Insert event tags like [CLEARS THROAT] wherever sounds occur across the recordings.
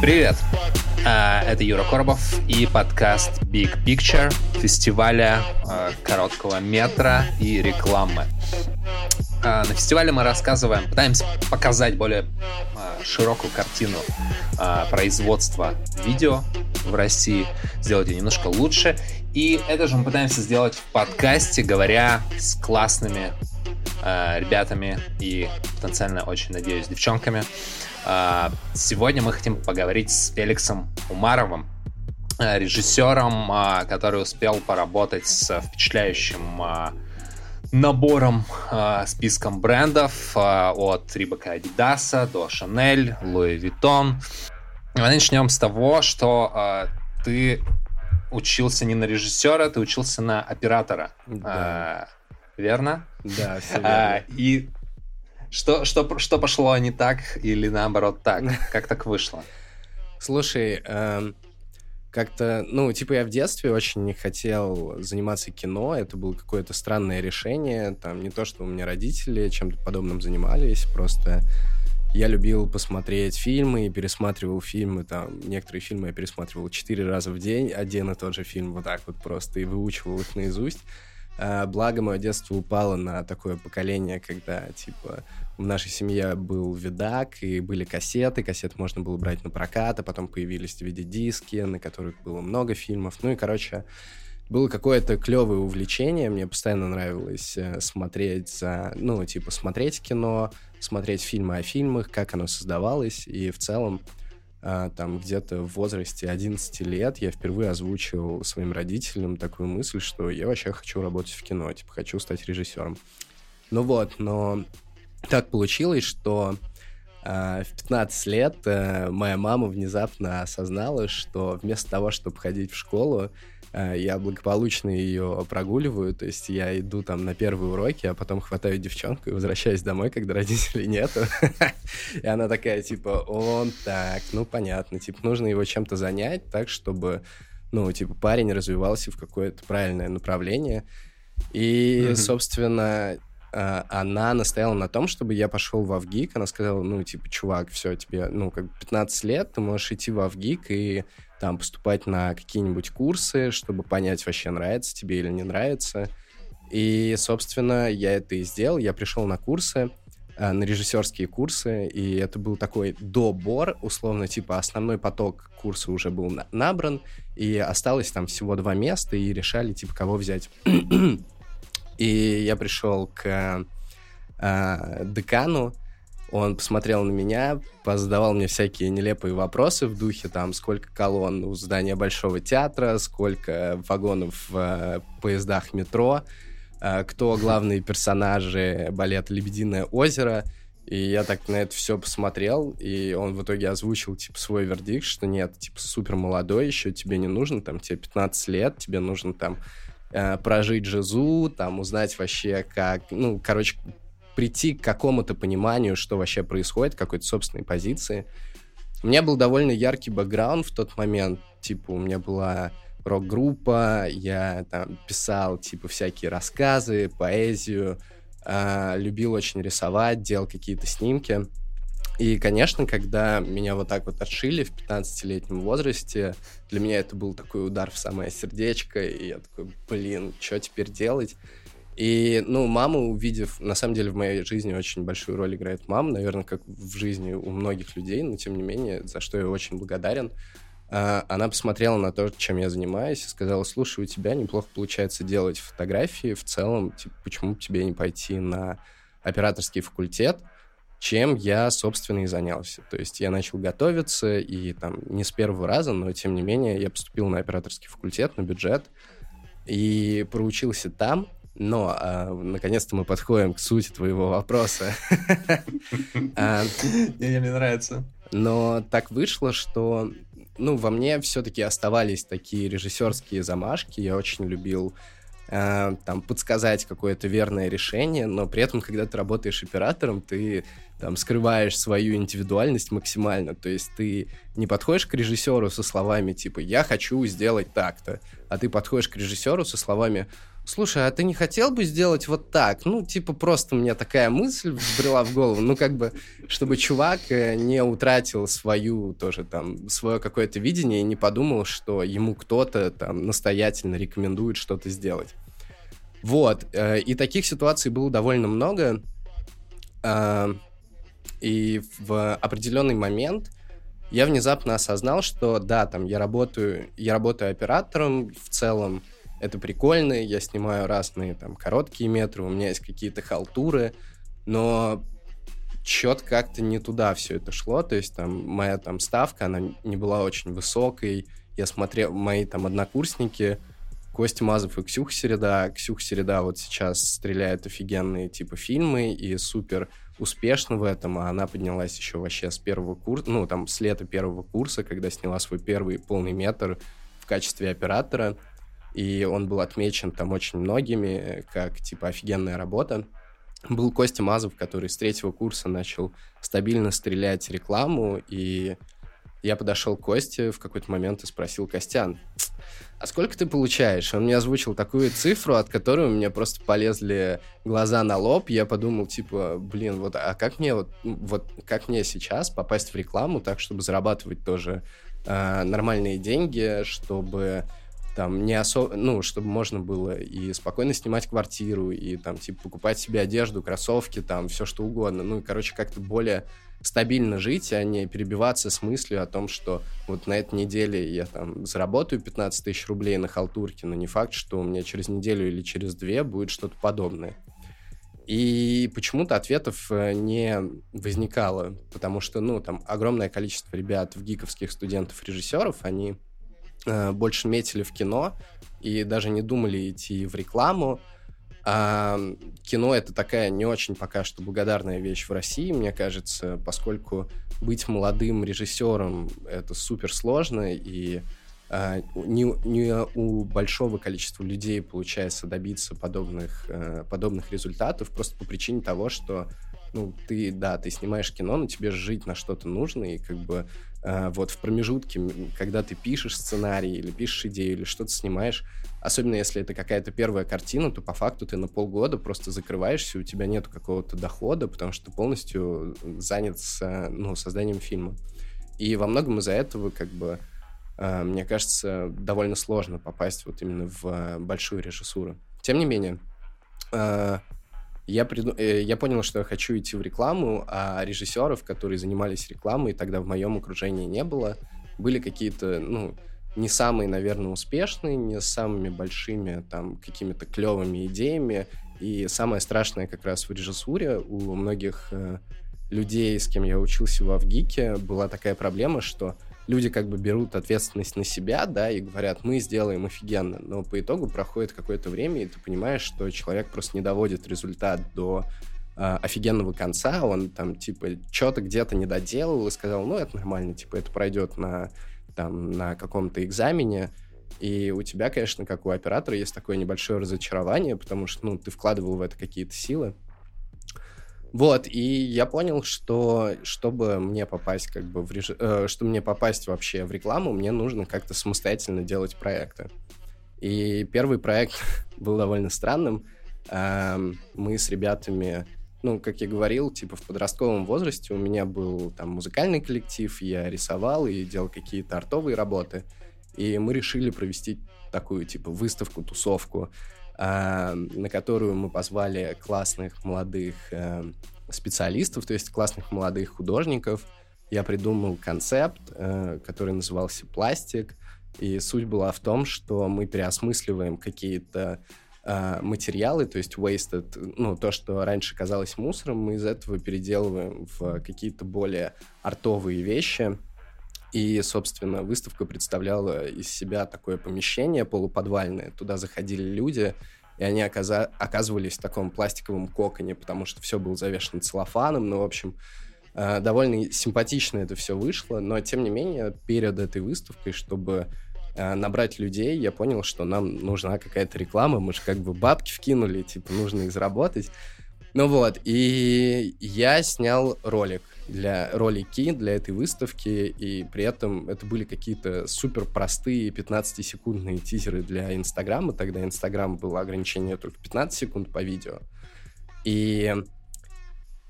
Привет! А, это Юра Коробов и подкаст Big Picture фестиваля а, короткого метра и рекламы. А, на фестивале мы рассказываем, пытаемся показать более широкую картину производства видео в России, сделать ее немножко лучше. И это же мы пытаемся сделать в подкасте, говоря с классными ребятами и потенциально очень, надеюсь, девчонками. А, сегодня мы хотим поговорить с Феликсом Умаровым, э, режиссером, а, который успел поработать с впечатляющим а, набором, списком брендов от Рибака Адидаса до Шанель, Луи Виттон. Мы начнем с того, что ты учился не на режиссера, ты учился на оператора. Да. Верно? Да, все верно. И что, что, что пошло не так или наоборот так? [LAUGHS] Как так вышло? Слушай, э, как-то, ну, типа я в детстве очень не хотел заниматься кино, это было какое-то странное решение, там не то, что у меня родители чем-то подобным занимались, просто я любил посмотреть фильмы и пересматривал фильмы, там, некоторые фильмы я пересматривал четыре раза в день, один и тот же фильм вот так вот просто, и выучивал их наизусть. А, благо, мое детство упало на такое поколение, когда, типа, в нашей семье был видак, и были кассеты, кассеты можно было брать на прокат, а потом появились DVD-диски, на которых было много фильмов. Ну и, короче, было какое-то клевое увлечение, мне постоянно нравилось э, смотреть за, ну, типа, смотреть кино, смотреть фильмы о фильмах, как оно создавалось, и в целом там где-то в возрасте 11 лет я впервые озвучил своим родителям такую мысль, что я вообще хочу работать в кино, типа хочу стать режиссером. Ну вот, но так получилось, что э, в 15 лет э, моя мама внезапно осознала, что вместо того, чтобы ходить в школу, я благополучно ее прогуливаю, то есть я иду там на первые уроки, а потом хватаю девчонку и возвращаюсь домой, когда родителей нету. [LAUGHS] И она такая, типа, он так, ну понятно, типа, нужно его чем-то занять так, чтобы, ну, типа, парень развивался в какое-то правильное направление. И, собственно, э, она настояла на том, чтобы я пошел в Авгик. Она сказала, ну, типа, чувак, все, тебе, ну, как 15 лет, ты можешь идти в Авгик и там поступать на какие-нибудь курсы, чтобы понять, вообще нравится тебе или не нравится. И, собственно, я это и сделал. Я пришел на курсы, э, на режиссерские курсы, и это был такой добор, условно, типа основной поток курса уже был на набран, и осталось там всего два места, и решали, типа, кого взять. [CLEARS THROAT] и я пришел к э, декану, он посмотрел на меня, позадавал мне всякие нелепые вопросы в духе, там, сколько колонн у здания Большого театра, сколько вагонов в э, поездах метро, э, кто [LAUGHS] главные персонажи балета «Лебединое озеро». И я так на это все посмотрел, и он в итоге озвучил, типа, свой вердикт, что нет, типа, супер молодой еще, тебе не нужно, там, тебе 15 лет, тебе нужно, там, э, прожить жизу, там, узнать вообще, как, ну, короче, прийти к какому-то пониманию, что вообще происходит, какой-то собственной позиции. У меня был довольно яркий бэкграунд в тот момент. Типа, у меня была рок-группа, я там писал, типа, всякие рассказы, поэзию, э, любил очень рисовать, делал какие-то снимки. И, конечно, когда меня вот так вот отшили в 15-летнем возрасте, для меня это был такой удар в самое сердечко, и я такой, блин, что теперь делать? И, ну, мама, увидев, на самом деле в моей жизни очень большую роль играет мама, наверное, как в жизни у многих людей, но тем не менее, за что я очень благодарен. А, она посмотрела на то, чем я занимаюсь, и сказала, слушай, у тебя неплохо получается делать фотографии, в целом, типа, почему бы тебе не пойти на операторский факультет, чем я, собственно, и занялся. То есть я начал готовиться, и там не с первого раза, но тем не менее я поступил на операторский факультет, на бюджет, и проучился там, но, а, наконец-то мы подходим к сути твоего вопроса. [LAUGHS] А, мне нравится. Но так вышло, что ну, во мне все-таки оставались такие режиссерские замашки. Я очень любил э, там подсказать какое-то верное решение, но при этом, когда ты работаешь оператором, ты там скрываешь свою индивидуальность максимально. То есть ты не подходишь к режиссеру со словами типа «я хочу сделать так-то», а ты подходишь к режиссеру со словами слушай, а ты не хотел бы сделать вот так? Ну, типа, просто мне такая мысль взбрела в голову, ну, как бы, чтобы чувак э, не утратил свою тоже там, свое какое-то видение и не подумал, что ему кто-то там настоятельно рекомендует что-то сделать. Вот, э, и таких ситуаций было довольно много, а, и в определенный момент я внезапно осознал, что да, там я работаю, я работаю оператором в целом, это прикольно, я снимаю разные там короткие метры, у меня есть какие-то халтуры, но чет как-то не туда все это шло, то есть там моя там ставка, она не была очень высокой, я смотрел, мои там однокурсники, Костя Мазов и Ксюха Середа. Ксюха Середа вот сейчас стреляет офигенные типа фильмы и супер успешно в этом, а она поднялась еще вообще с первого курса, ну, там, с лета первого курса, когда сняла свой первый полный метр в качестве оператора, и он был отмечен там очень многими, как, типа, офигенная работа. Был Костя Мазов, который с третьего курса начал стабильно стрелять рекламу, и я подошел к Косте в какой-то момент и спросил, Костян, а сколько ты получаешь? Он мне озвучил такую цифру, от которой у меня просто полезли глаза на лоб. Я подумал, типа, блин, вот, а как мне вот, вот как мне сейчас попасть в рекламу так, чтобы зарабатывать тоже э, нормальные деньги, чтобы там не особо, ну, чтобы можно было и спокойно снимать квартиру, и там, типа, покупать себе одежду, кроссовки, там, все что угодно. Ну, и, короче, как-то более стабильно жить, а не перебиваться с мыслью о том, что вот на этой неделе я там заработаю 15 тысяч рублей на халтурке, но не факт, что у меня через неделю или через две будет что-то подобное. И почему-то ответов э, не возникало, потому что, ну, там огромное количество ребят в гиковских студентов-режиссеров, они э, больше метили в кино и даже не думали идти в рекламу, а кино это такая не очень пока что благодарная вещь в России, мне кажется, поскольку быть молодым режиссером это супер сложно, и а, не, не у большого количества людей получается добиться подобных, а, подобных результатов просто по причине того, что ну, ты, да, ты снимаешь кино, но тебе жить на что-то нужно, и как бы э, вот в промежутке, когда ты пишешь сценарий или пишешь идею или что-то снимаешь, особенно если это какая-то первая картина, то по факту ты на полгода просто закрываешься, у тебя нет какого-то дохода, потому что ты полностью занят с, ну, созданием фильма. И во многом из-за этого, как бы, э, мне кажется, довольно сложно попасть вот именно в большую режиссуру. Тем не менее, э, я, приду... Э, я понял, что я хочу идти в рекламу, а режиссеров, которые занимались рекламой, тогда в моем окружении не было. Были какие-то, ну, не самые, наверное, успешные, не самыми большими, там, какими-то клевыми идеями. И самое страшное как раз в режиссуре у многих э, людей, с кем я учился в Авгике, была такая проблема, что люди как бы берут ответственность на себя, да, и говорят, мы сделаем офигенно, но по итогу проходит какое-то время, и ты понимаешь, что человек просто не доводит результат до э, офигенного конца, он там, типа, что-то где-то не доделал и сказал, ну, это нормально, типа, это пройдет на, там, на каком-то экзамене, и у тебя, конечно, как у оператора, есть такое небольшое разочарование, потому что, ну, ты вкладывал в это какие-то силы, вот, и я понял, что чтобы мне попасть как бы в реж... э, чтобы мне попасть вообще в рекламу, мне нужно как-то самостоятельно делать проекты. И первый проект [LAUGHS] был довольно странным. Э, мы с ребятами, ну, как я говорил, типа в подростковом возрасте у меня был там музыкальный коллектив, я рисовал и делал какие-то артовые работы. И мы решили провести такую, типа, выставку, тусовку на которую мы позвали классных молодых э, специалистов, то есть классных молодых художников. Я придумал концепт, э, который назывался «Пластик», и суть была в том, что мы переосмысливаем какие-то э, материалы, то есть wasted, ну, то, что раньше казалось мусором, мы из этого переделываем в какие-то более артовые вещи. И, собственно, выставка представляла из себя такое помещение полуподвальное. Туда заходили люди, и они оказа- оказывались в таком пластиковом коконе, потому что все было завешено целлофаном. Ну, в общем, э, довольно симпатично это все вышло. Но, тем не менее, перед этой выставкой, чтобы э, набрать людей, я понял, что нам нужна какая-то реклама. Мы же как бы бабки вкинули, типа, нужно их заработать. Ну вот, и я снял ролик. Для ролики, для этой выставки, и при этом это были какие-то супер простые 15-секундные тизеры для Инстаграма. Тогда Инстаграм было ограничение только 15 секунд по видео. И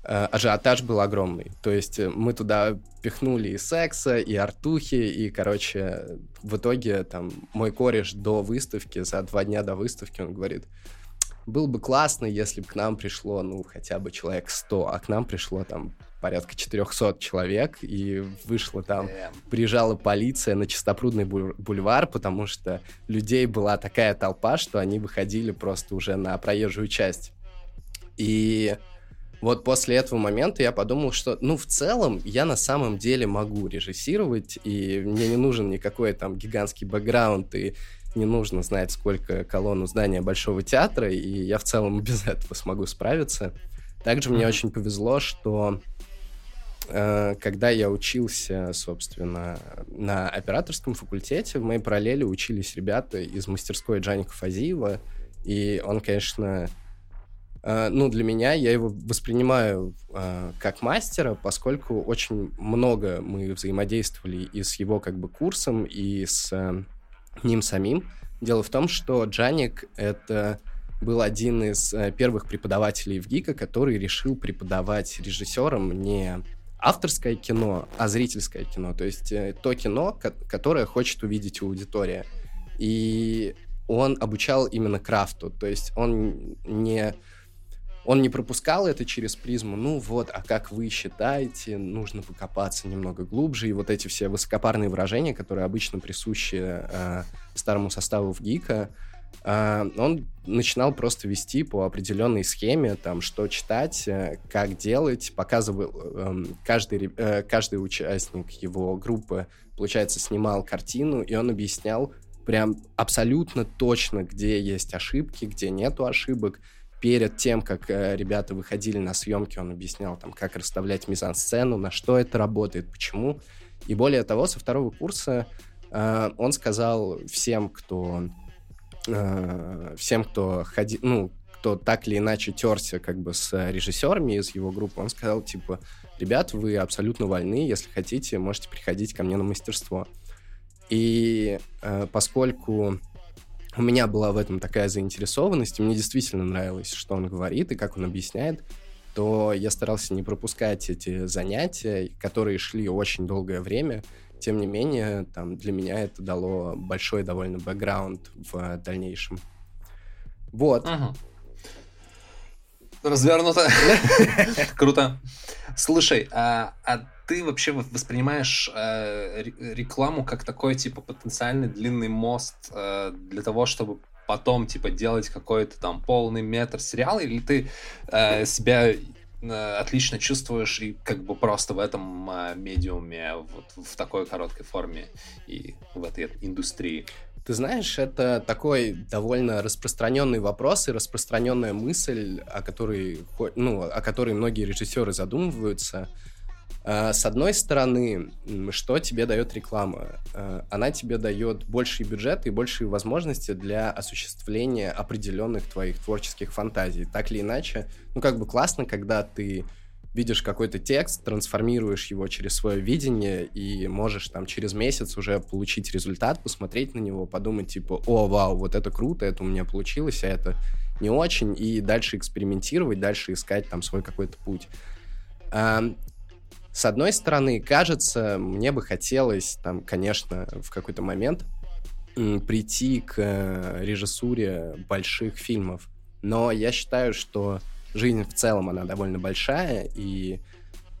э, ажиотаж был огромный. То есть э, мы туда пихнули и секса, и артухи, и, короче, в итоге там мой кореш до выставки, за два дня до выставки, он говорит, было бы классно, если бы к нам пришло, ну, хотя бы человек 100, а к нам пришло там порядка 400 человек, и вышла там, приезжала полиция на Чистопрудный бульвар, потому что людей была такая толпа, что они выходили просто уже на проезжую часть. И вот после этого момента я подумал, что, ну, в целом, я на самом деле могу режиссировать, и мне не нужен никакой там гигантский бэкграунд, и не нужно знать, сколько колонн у здания Большого театра, и я в целом [LAUGHS] без этого смогу справиться. Также мне очень повезло, что когда я учился, собственно, на операторском факультете, в моей параллели учились ребята из мастерской Джаника Фазиева, и он, конечно, э, ну, для меня, я его воспринимаю э, как мастера, поскольку очень много мы взаимодействовали и с его, как бы, курсом, и с ним самим. Дело в том, что Джаник — это был один из э, первых преподавателей в ГИКа, который решил преподавать режиссерам не авторское кино, а зрительское кино. То есть э, то кино, которое хочет увидеть аудитория. И он обучал именно крафту. То есть он не он не пропускал это через призму, ну вот, а как вы считаете, нужно покопаться немного глубже, и вот эти все высокопарные выражения, которые обычно присущи э, старому составу в ГИКа, он начинал просто вести по определенной схеме, там, что читать, э, как делать, показывал э, каждый, э, каждый участник его группы, получается, снимал картину, и он объяснял прям абсолютно точно, где есть ошибки, где нету ошибок, перед тем, как э, ребята выходили на съемки, он объяснял, там, как расставлять мизансцену, на что это работает, почему. И более того, со второго курса он сказал всем, кто э, всем, кто ходил, ну, кто так или иначе терся как бы с режиссерами из его группы, он сказал, типа, ребят, вы абсолютно вольны, если хотите, можете приходить ко мне на мастерство. И э, поскольку у меня была в этом такая заинтересованность, мне действительно нравилось, что он говорит и как он объясняет, то я старался не пропускать эти занятия, которые шли очень долгое время. Тем не менее, там, для меня это дало большой довольно бэкграунд в дальнейшем. Вот. Ага. Развернуто. [LAUGHS] Круто. Слушай, а, а ты вообще воспринимаешь э, рекламу как такой, типа, потенциальный длинный мост э, для того, чтобы потом, типа, делать какой-то там полный метр сериал, или ты э, себя отлично чувствуешь и как бы просто в этом э, медиуме, вот в такой короткой форме и в этой индустрии? Ты знаешь, это такой довольно распространенный вопрос и распространенная мысль, о которой, ну, о которой многие режиссеры задумываются. А, с одной стороны, что тебе дает реклама? А, она тебе дает больший бюджет и большие возможности для осуществления определенных твоих творческих фантазий. Так или иначе, ну как бы классно, когда ты видишь какой-то текст, трансформируешь его через свое видение и можешь там через месяц уже получить результат, посмотреть на него, подумать типа, о, вау, вот это круто, это у меня получилось, а это не очень, и дальше экспериментировать, дальше искать там свой какой-то путь. С одной стороны, кажется, мне бы хотелось, там, конечно, в какой-то момент прийти к э, режиссуре больших фильмов. Но я считаю, что жизнь в целом, она довольно большая, и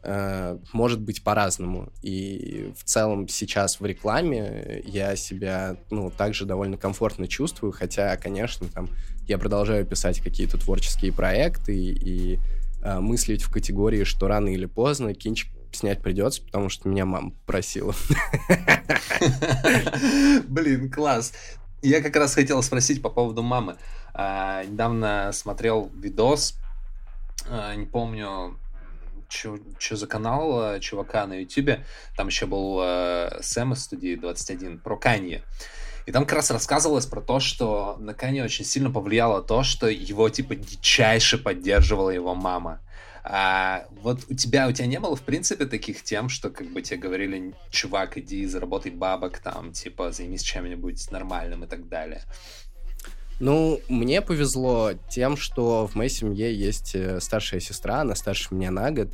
э, может быть по-разному. И в целом сейчас в рекламе я себя, ну, также довольно комфортно чувствую, хотя, конечно, там я продолжаю писать какие-то творческие проекты и, и э, мыслить в категории, что рано или поздно кинчик снять придется, потому что меня мама просила. Блин, класс. Я как раз хотел спросить по поводу мамы. А, недавно смотрел видос, а, не помню, что за канал а, чувака на ютюбе. Там еще был а, Сэм из студии 21 про Канье. И там как раз рассказывалось про то, что на Канье очень сильно повлияло то, что его типа дичайше поддерживала его мама. А вот у тебя, у тебя не было, в принципе, таких тем, что как бы тебе говорили, чувак, иди заработай бабок, там, типа, займись чем-нибудь нормальным и так далее? Ну, мне повезло тем, что в моей семье есть э, старшая сестра, она старше меня на год,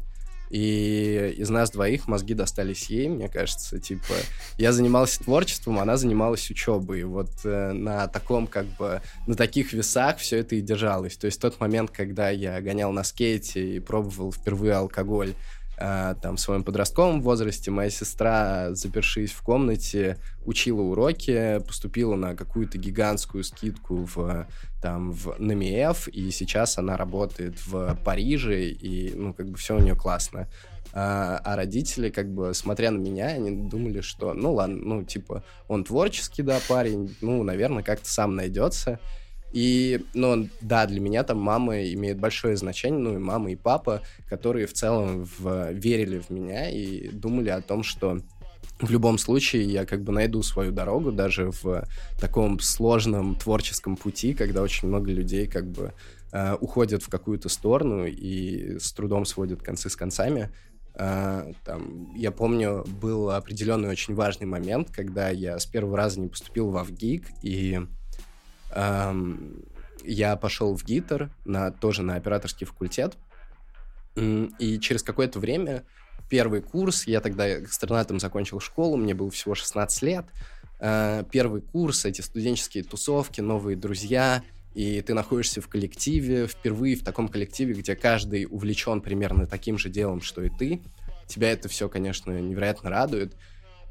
и из нас двоих мозги достались ей, мне кажется. Типа, я занимался творчеством, она занималась учебой. Вот э, на таком, как бы, на таких весах все это и держалось. То есть тот момент, когда я гонял на скейте и пробовал впервые алкоголь, а, там, в своем подростковом возрасте моя сестра, запершись в комнате, учила уроки, поступила на какую-то гигантскую скидку в, там, в НМФ, и сейчас она работает в Париже, и, ну, как бы все у нее классно. А, а родители, как бы, смотря на меня, они думали, что, ну, ладно, ну, типа, он творческий, да, парень, ну, наверное, как-то сам найдется. И, ну, да, для меня там мама имеет большое значение, ну, и мама, и папа, которые в целом в, верили в меня и думали о том, что в любом случае я как бы найду свою дорогу даже в таком сложном творческом пути, когда очень много людей как бы э, уходят в какую-то сторону и с трудом сводят концы с концами. Uh, там, я помню, был определенный очень важный момент, когда я с первого раза не поступил в Авгик, и я пошел в ГИТР, на, тоже на операторский факультет, и через какое-то время первый курс, я тогда экстернатом закончил школу, мне было всего 16 лет, а, первый курс, эти студенческие тусовки, новые друзья, и ты находишься в коллективе, впервые в таком коллективе, где каждый увлечен примерно таким же делом, что и ты. Тебя это все, конечно, невероятно радует.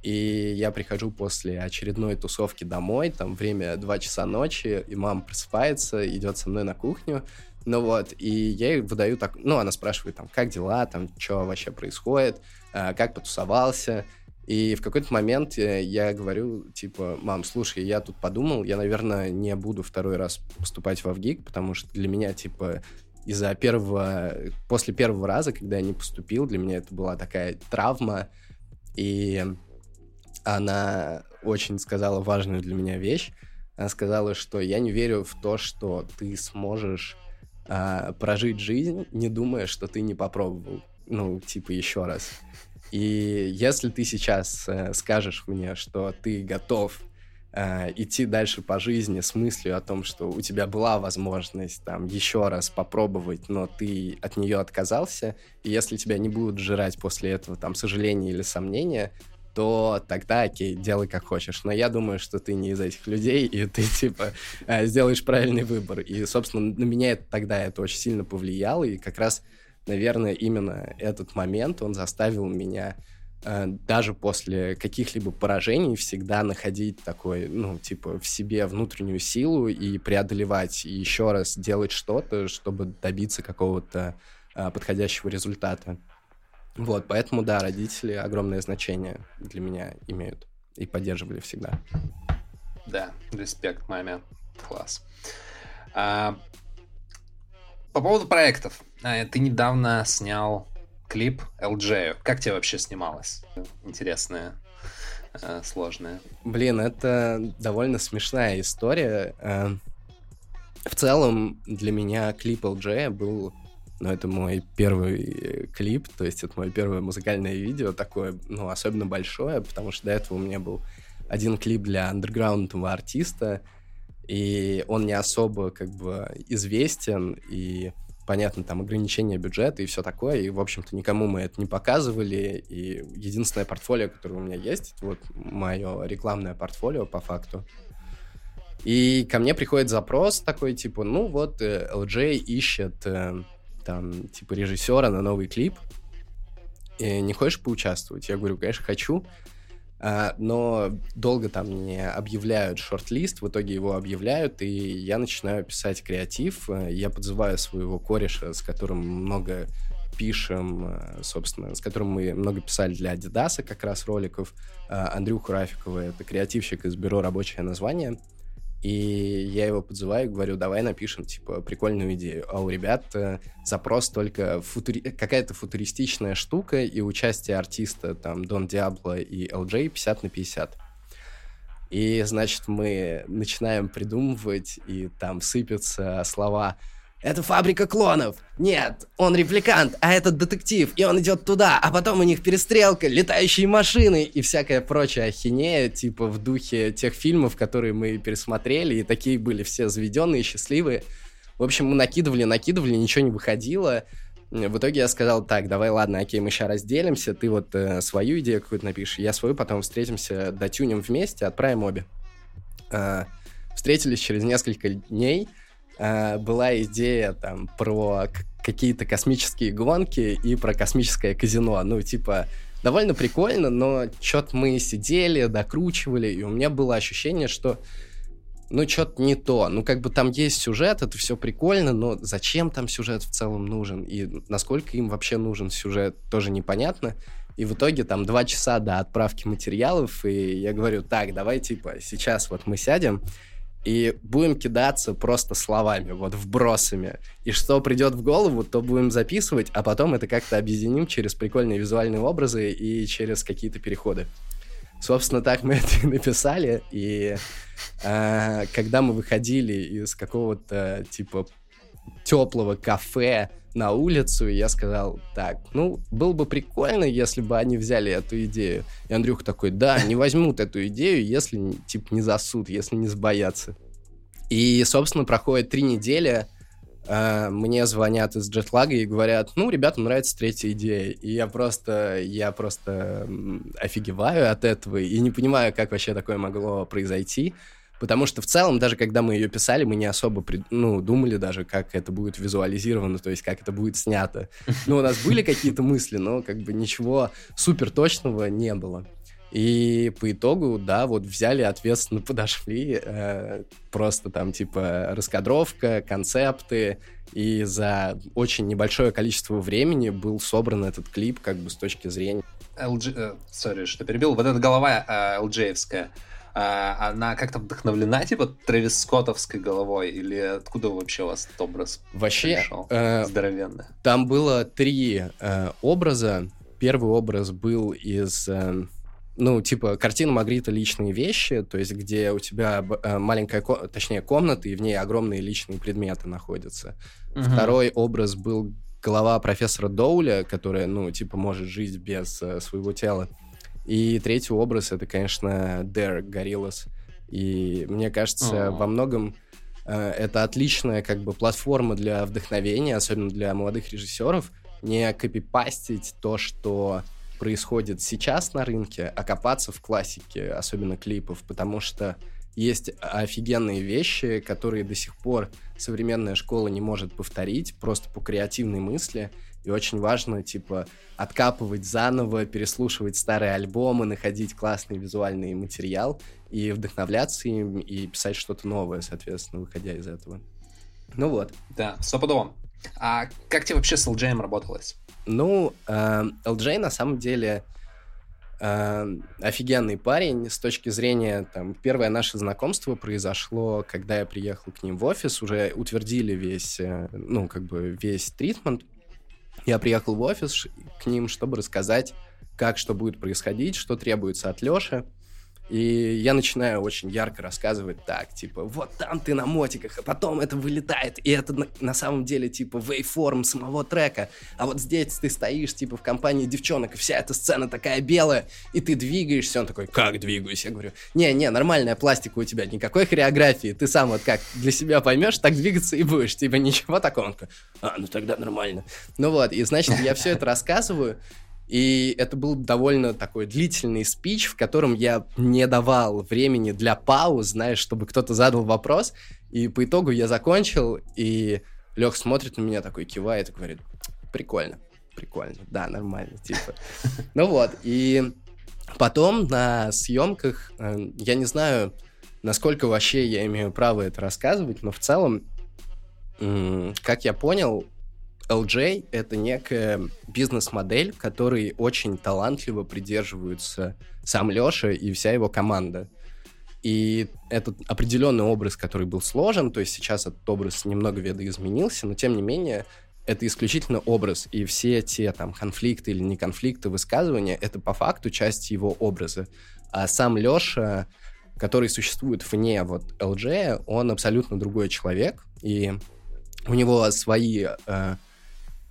И я прихожу после очередной тусовки домой, там время 2 часа ночи, и мама просыпается, идет со мной на кухню, ну вот, и я ей выдаю так, ну, она спрашивает там, как дела, там, что вообще происходит, а, как потусовался, и в какой-то момент э, я говорю, типа, мам, слушай, я тут подумал, я, наверное, не буду второй раз поступать в Авгик, потому что для меня, типа, из-за первого, после первого раза, когда я не поступил, для меня это была такая травма, и она очень сказала важную для меня вещь. Она сказала, что я не верю в то, что ты сможешь а, прожить жизнь, не думая, что ты не попробовал. Ну, типа, еще раз. И если ты сейчас э, скажешь мне, что ты готов э, идти дальше по жизни с мыслью о том, что у тебя была возможность там еще раз попробовать, но ты от нее отказался, и если тебя не будут жрать после этого там сожаления или сомнения, то тогда, окей, делай как хочешь. Но я думаю, что ты не из этих людей, и ты, [LAUGHS] типа, э, сделаешь правильный выбор. И, собственно, на меня это, тогда это очень сильно повлияло, и как раз, наверное, именно этот момент, он заставил меня э, даже после каких-либо поражений всегда находить такой, ну, типа, в себе внутреннюю силу и преодолевать, и еще раз делать что-то, чтобы добиться какого-то э, подходящего результата. Вот, поэтому, да, родители огромное значение для меня имеют и поддерживали всегда. Да, респект маме. Класс. А, по поводу проектов. А, ты недавно снял клип LJ. Как тебе вообще снималось? Интересная, сложная. Блин, это довольно смешная история. А, в целом, для меня клип LJ был но это мой первый э, клип, то есть это мое первое музыкальное видео, такое, ну, особенно большое, потому что до этого у меня был один клип для андерграундного артиста, и он не особо как бы известен, и понятно, там ограничения бюджета и все такое, и, в общем-то, никому мы это не показывали, и единственное портфолио, которое у меня есть, это вот мое рекламное портфолио, по факту. И ко мне приходит запрос такой, типа, ну вот, LJ э, ищет э, там, типа, режиссера на новый клип, и не хочешь поучаствовать? Я говорю, конечно, хочу, а, но долго там не объявляют шорт-лист, в итоге его объявляют, и я начинаю писать креатив, я подзываю своего кореша, с которым много пишем, собственно, с которым мы много писали для Адидаса как раз роликов, Андрюху Рафикова, это креативщик из бюро «Рабочее название», и я его подзываю говорю, давай напишем, типа, прикольную идею. А у ребят э, запрос только футури... какая-то футуристичная штука и участие артиста, там, Дон Диабло и LJ 50 на 50. И, значит, мы начинаем придумывать, и там сыпятся слова это фабрика клонов. Нет, он репликант, а этот детектив, и он идет туда, а потом у них перестрелка, летающие машины и всякая прочая ахинея, типа в духе тех фильмов, которые мы пересмотрели, и такие были все заведенные, счастливые. В общем, мы накидывали, накидывали, ничего не выходило. В итоге я сказал, так, давай, ладно, окей, мы сейчас разделимся, ты вот э, свою идею какую-то напишешь, я свою, потом встретимся, дотюнем вместе, отправим обе. Э, встретились через несколько дней, э, была идея там про какие-то космические гонки и про космическое казино. Ну, типа, довольно прикольно, но что-то мы сидели, докручивали, и у меня было ощущение, что ну, что-то не то. Ну, как бы там есть сюжет, это все прикольно, но зачем там сюжет в целом нужен? И насколько им вообще нужен сюжет, тоже непонятно. И в итоге там два часа до отправки материалов, и я говорю, так, давай, типа, сейчас вот мы сядем, и будем кидаться просто словами, вот вбросами. И что придет в голову, то будем записывать, а потом это как-то объединим через прикольные визуальные образы и через какие-то переходы. Собственно, так мы [LAUGHS] это и написали. И э, когда мы выходили из какого-то типа теплого кафе на улицу, я сказал, так, ну, было бы прикольно, если бы они взяли эту идею. И Андрюха такой, да, не возьмут эту идею, если, типа, не засуд, если не сбоятся. И, собственно, проходит три недели, э, мне звонят из джетлага и говорят, ну, ребятам нравится третья идея. И я просто, я просто офигеваю от этого и не понимаю, как вообще такое могло произойти. Потому что в целом, даже когда мы ее писали, мы не особо ну, думали даже, как это будет визуализировано, то есть как это будет снято. [LAUGHS] Ну, у нас были какие-то мысли, но как бы ничего супер точного не было. И по итогу, да, вот взяли, ответственно [LAUGHS] подошли, э, просто там типа раскадровка, концепты, и за очень небольшое количество времени был собран этот клип как бы с точки зрения... LG, э, что перебил, вот эта голова э, LG-евская, она как-то вдохновлена, типа, Трэвис Скоттовской головой, или откуда вообще у вас этот образ Вообще, пришел? Э, здоровенно? Там было три э, образа. Первый образ был из... Э, ну, типа, картина Магрита «Личные вещи», то есть где у тебя э, маленькая, точнее, комната, и в ней огромные личные предметы находятся. Угу. Второй образ был голова профессора Доуля, которая, ну, типа, может жить без э, своего тела. И третий образ — это, конечно, Derek Gorillaz. И мне кажется, oh. во многом э, это отличная как бы платформа для вдохновения, особенно для молодых режиссеров, не копипастить то, что происходит сейчас на рынке, а копаться в классике, особенно клипов, потому что есть офигенные вещи, которые до сих пор современная школа не может повторить, просто по креативной мысли. И очень важно, типа, откапывать заново, переслушивать старые альбомы, находить классный визуальный материал и вдохновляться им, и писать что-то новое, соответственно, выходя из этого. Ну вот. Да, стопудово. А как тебе вообще с LJ работалось? Ну, э, LJ на самом деле э, офигенный парень с точки зрения, там, первое наше знакомство произошло, когда я приехал к ним в офис, уже утвердили весь, э, ну, как бы весь тритмент. Я приехал в офис к ним, чтобы рассказать, как что будет происходить, что требуется от Леши. И я начинаю очень ярко рассказывать так, типа, вот там ты на мотиках, а потом это вылетает, и это на, на самом деле, типа, вейформ самого трека, а вот здесь ты стоишь, типа, в компании девчонок, и вся эта сцена такая белая, и ты двигаешься, он такой, как двигаюсь? Я говорю, не-не, нормальная пластика у тебя, никакой хореографии, ты сам вот как для себя поймешь, так двигаться и будешь, типа, ничего такого. Он такой, а, ну тогда нормально. Ну вот, и значит, я все это рассказываю, и это был довольно такой длительный спич, в котором я не давал времени для пауз, знаешь, чтобы кто-то задал вопрос. И по итогу я закончил, и Лех смотрит на меня такой, кивает и говорит, прикольно, прикольно, да, нормально, типа. [LAUGHS] Ну вот, и потом на съемках, э, я не знаю, насколько вообще я имею право это рассказывать, но в целом, как я понял, LJ — это некая бизнес-модель, которой очень талантливо придерживаются сам Леша и вся его команда. И этот определенный образ, который был сложен, то есть сейчас этот образ немного видоизменился, но тем не менее это исключительно образ, и все те там конфликты или не конфликты, высказывания, это по факту часть его образа. А сам Леша, который существует вне вот LJ, он абсолютно другой человек, и у него свои, э,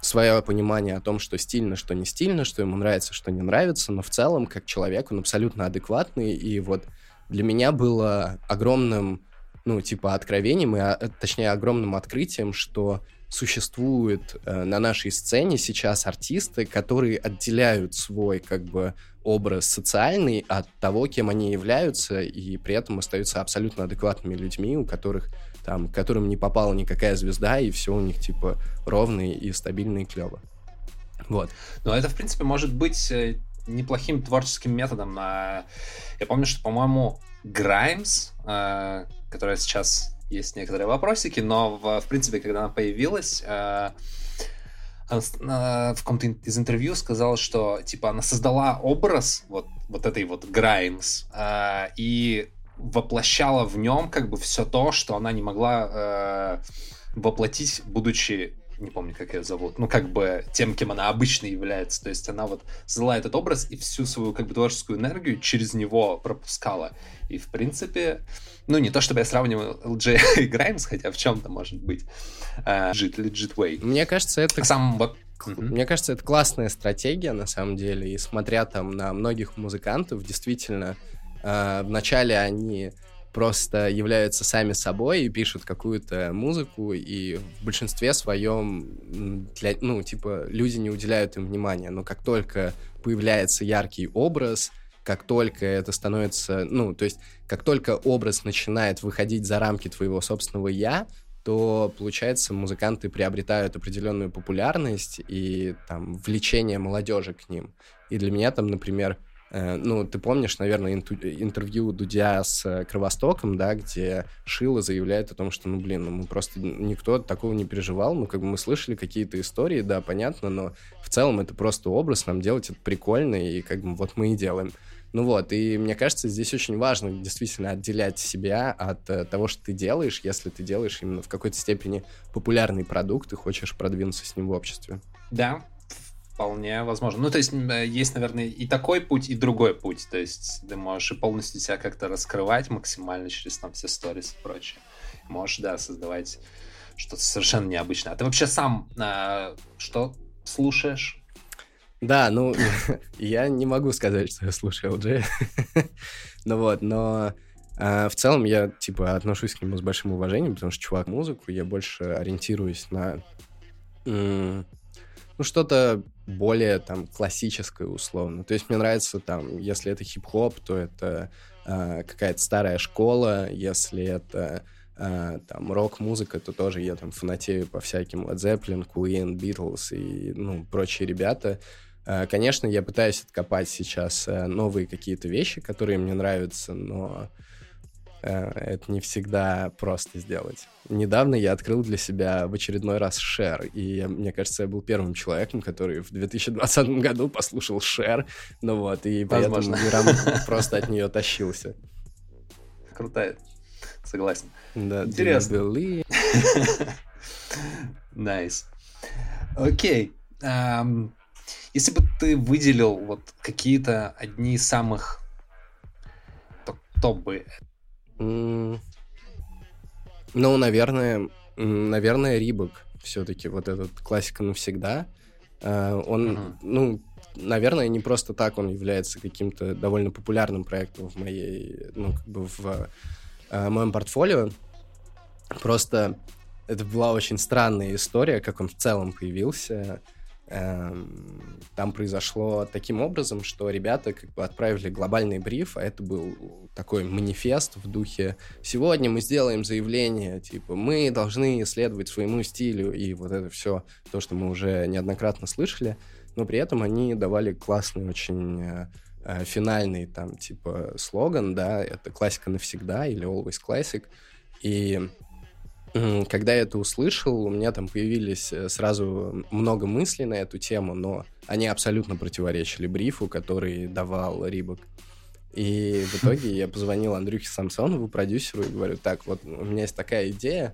свое понимание о том, что стильно, что не стильно, что ему нравится, что не нравится, но в целом, как человек, он абсолютно адекватный, и вот для меня было огромным, ну, типа, откровением, и, а, точнее, огромным открытием, что существуют э, на нашей сцене сейчас артисты, которые отделяют свой, как бы, образ социальный от того, кем они являются, и при этом остаются абсолютно адекватными людьми, у которых там, которым не попала никакая звезда, и все у них, типа, ровно и стабильно и клево. Вот. Но это, в принципе, может быть э, неплохим творческим методом. На... Я помню, что, по-моему, Граймс, э, которая сейчас есть некоторые вопросики, но, в, в принципе, когда она появилась, э, она в каком-то из интервью сказала, что, типа, она создала образ вот, вот этой вот Граймс, э, и воплощала в нем как бы все то, что она не могла э, воплотить, будучи не помню, как ее зовут, ну, как бы тем, кем она обычно является. То есть она вот создала этот образ и всю свою, как бы, творческую энергию через него пропускала. И, в принципе, ну, не то чтобы я сравниваю LJ и Grimes, хотя в чем-то может быть. Legit, legit way. Мне кажется, это... Сам вот мне кажется, это классная стратегия, на самом деле, и смотря там на многих музыкантов, действительно, Uh, вначале они просто являются сами собой и пишут какую-то музыку, и в большинстве своем, для, ну, типа, люди не уделяют им внимания. Но как только появляется яркий образ, как только это становится, ну, то есть, как только образ начинает выходить за рамки твоего собственного «я», то, получается, музыканты приобретают определенную популярность и там влечение молодежи к ним. И для меня там, например, Э, ну, ты помнишь, наверное, интервью Дудя с э, Кровостоком, да, где Шила заявляет о том, что, ну, блин, ну, мы просто никто такого не переживал, ну, как бы мы слышали какие-то истории, да, понятно, но в целом это просто образ, нам делать это прикольно, и как бы вот мы и делаем. Ну вот, и мне кажется, здесь очень важно действительно отделять себя от э, того, что ты делаешь, если ты делаешь именно в какой-то степени популярный продукт и хочешь продвинуться с ним в обществе. Да, Вполне возможно. Ну, то есть, есть, наверное, и такой путь, и другой путь. То есть, ты можешь и полностью себя как-то раскрывать максимально через там все сторис и прочее. Можешь, да, создавать что-то совершенно необычное. А ты вообще сам э, что слушаешь? Да, ну, [LAUGHS] я не могу сказать, что я слушаю LG. [LAUGHS] ну вот, но э, в целом я, типа, отношусь к нему с большим уважением, потому что чувак музыку, я больше ориентируюсь на ну, что-то более там классическое условно. То есть мне нравится там, если это хип-хоп, то это э, какая-то старая школа, если это э, там рок-музыка, то тоже я там фанатею по всяким Led Zeppelin, Queen, Beatles и ну прочие ребята. Э, конечно, я пытаюсь откопать сейчас э, новые какие-то вещи, которые мне нравятся, но Э, это не всегда просто сделать. Недавно я открыл для себя в очередной раз Share, и мне кажется, я был первым человеком, который в 2020 году послушал Share, ну вот, и Возможно. Мирам [LAUGHS] просто от нее тащился. Крутая, согласен. Да, Интересно. [LAUGHS] Nice. Окей. Если бы ты выделил вот какие-то одни из самых топ бы ну, наверное, наверное, Reebok все-таки вот этот классика навсегда. А, он, uh-huh. ну, наверное, не просто так он является каким-то довольно популярным проектом в моей, ну, как бы в э, моем портфолио. Просто это была очень странная история, как он в целом появился. Эм, там произошло таким образом, что ребята как бы отправили глобальный бриф, а это был такой манифест в духе «Сегодня мы сделаем заявление, типа, мы должны следовать своему стилю», и вот это все, то, что мы уже неоднократно слышали, но при этом они давали классный очень э, э финальный там типа слоган, да, это классика навсегда или always classic, и когда я это услышал, у меня там появились э, сразу много мыслей на эту тему, но они абсолютно противоречили брифу, который давал Рибок. И в итоге я позвонил Андрюхе Самсонову, продюсеру, и говорю, так, вот у меня есть такая идея,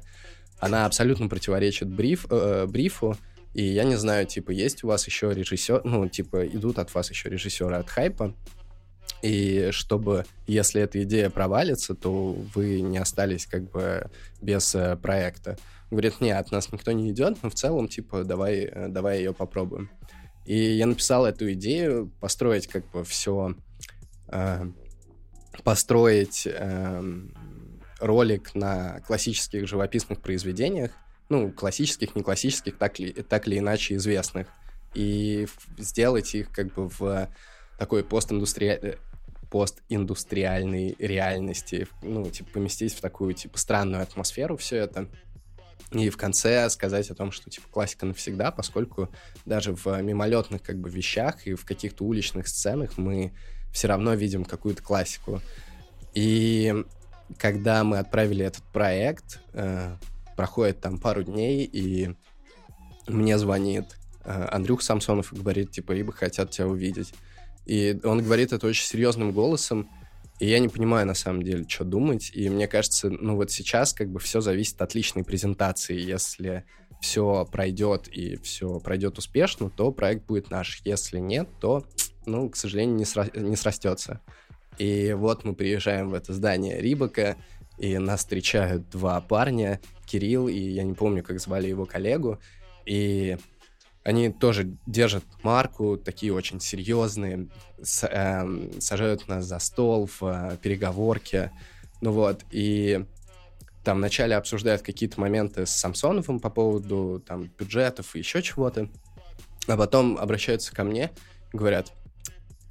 она абсолютно противоречит бриф, э, брифу, и я не знаю, типа, есть у вас еще режиссер, ну, типа, идут от вас еще режиссеры от хайпа, и чтобы, если эта идея провалится, то вы не остались как бы без э, проекта. говорит, нет, от нас никто не идет, но в целом, типа, давай, э, давай ее попробуем. И я написал эту идею построить как бы все, э, построить э, ролик на классических живописных произведениях, ну, классических, не классических, так, ли, так или иначе известных, и сделать их как бы в такой постиндустриальной постиндустриальной реальности, ну, типа, поместить в такую, типа, странную атмосферу все это. И в конце сказать о том, что, типа, классика навсегда, поскольку даже в мимолетных, как бы, вещах и в каких-то уличных сценах мы все равно видим какую-то классику. И когда мы отправили этот проект, э, проходит там пару дней, и мне звонит э, Андрюх Самсонов и говорит, типа, ибо хотят тебя увидеть. И он говорит это очень серьезным голосом, и я не понимаю, на самом деле, что думать. И мне кажется, ну вот сейчас как бы все зависит от личной презентации. Если все пройдет и все пройдет успешно, то проект будет наш. Если нет, то, ну, к сожалению, не, сра- не срастется. И вот мы приезжаем в это здание Рибака, и нас встречают два парня, Кирилл и я не помню, как звали его коллегу, и они тоже держат марку, такие очень серьезные, с, э, сажают нас за стол в э, переговорке, ну вот, и там вначале обсуждают какие-то моменты с Самсоновым по поводу там бюджетов и еще чего-то, а потом обращаются ко мне, говорят,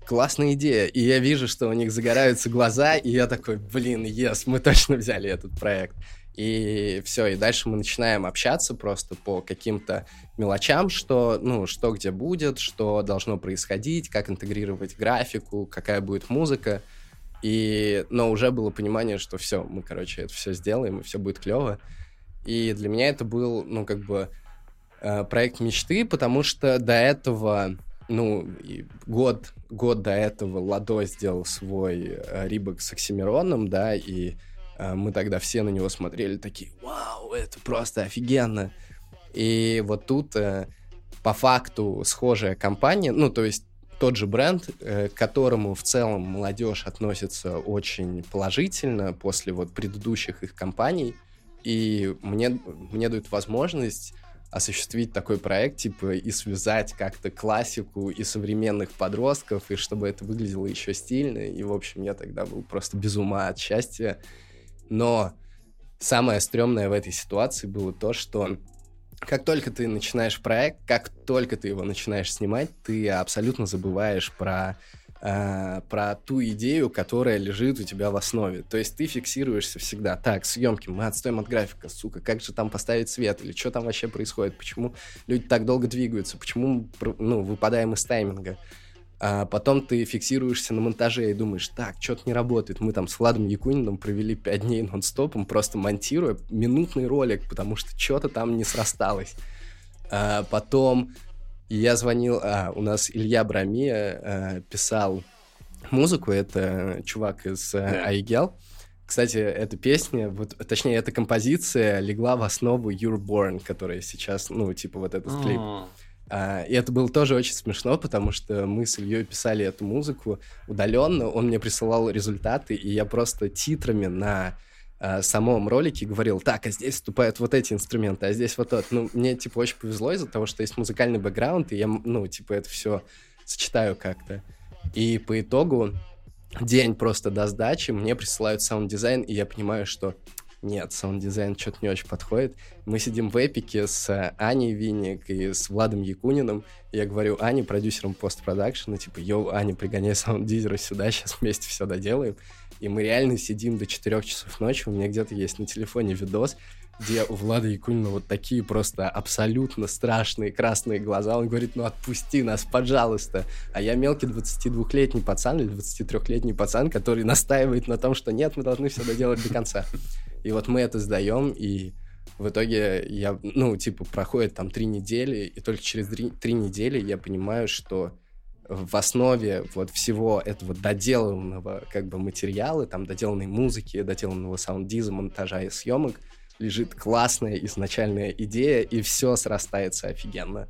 классная идея. И я вижу, что у них загораются глаза, и я такой, блин, ес, мы точно взяли этот проект. И все, и дальше мы начинаем общаться просто по каким-то мелочам, что, ну, что где будет, что должно происходить, как интегрировать графику, какая будет музыка. И, но уже было понимание, что все, мы, короче, это все сделаем, и все будет клево. И для меня это был, ну, как бы э, проект мечты, потому что до этого ну, год, год до этого Ладо сделал свой э, Рибок с Оксимироном, да, и э, мы тогда все на него смотрели такие, вау, это просто офигенно. И вот тут э, по факту схожая компания, ну, то есть тот же бренд, э, к которому в целом молодежь относится очень положительно после вот предыдущих их компаний, и мне, мне дают возможность осуществить такой проект, типа, и связать как-то классику и современных подростков, и чтобы это выглядело еще стильно. И, в общем, я тогда был просто без ума от счастья. Но самое стрёмное в этой ситуации было то, что как только ты начинаешь проект, как только ты его начинаешь снимать, ты абсолютно забываешь про э, про ту идею, которая лежит у тебя в основе. То есть ты фиксируешься всегда. Так, съемки, мы отстоим от графика, сука, как же там поставить свет, или что там вообще происходит, почему люди так долго двигаются, почему, ну, выпадаем из тайминга. А потом ты фиксируешься на монтаже и думаешь, так, что-то не работает. Мы там с Владом Якуниным провели 5 дней нон-стопом, просто монтируя минутный ролик, потому что что-то там не срасталось. А потом я звонил, а, у нас Илья Брамия а, писал музыку, это чувак из а, Айгел. Кстати, эта песня, вот, точнее, эта композиция легла в основу You're Born, которая сейчас, ну, типа вот этот клип. А, и это было тоже очень смешно, потому что мы с Ильей писали эту музыку удаленно, он мне присылал результаты, и я просто титрами на э, самом ролике говорил, так, а здесь вступают вот эти инструменты, а здесь вот тот. Ну, мне, типа, очень повезло из-за того, что есть музыкальный бэкграунд, и я, ну, типа, это все сочетаю как-то. И по итогу день просто до сдачи мне присылают саунд-дизайн, и я понимаю, что нет, саунд-дизайн что-то не очень подходит. Мы сидим в эпике с Аней Винник и с Владом Якуниным. Я говорю Ане, продюсером постпродакшена, типа, йоу, Аня, пригоняй саунд-дизера сюда, сейчас вместе все доделаем. И мы реально сидим до 4 часов ночи. У меня где-то есть на телефоне видос, где у Влада Якунина вот такие просто абсолютно страшные красные глаза. Он говорит, ну отпусти нас, пожалуйста. А я мелкий 22-летний пацан или 23-летний пацан, который настаивает на том, что нет, мы должны все доделать до конца. И вот мы это сдаем, и в итоге я, ну, типа, проходит там три недели, и только через три, недели я понимаю, что в основе вот всего этого доделанного как бы материала, там доделанной музыки, доделанного саундиза, монтажа и съемок лежит классная изначальная идея, и все срастается офигенно.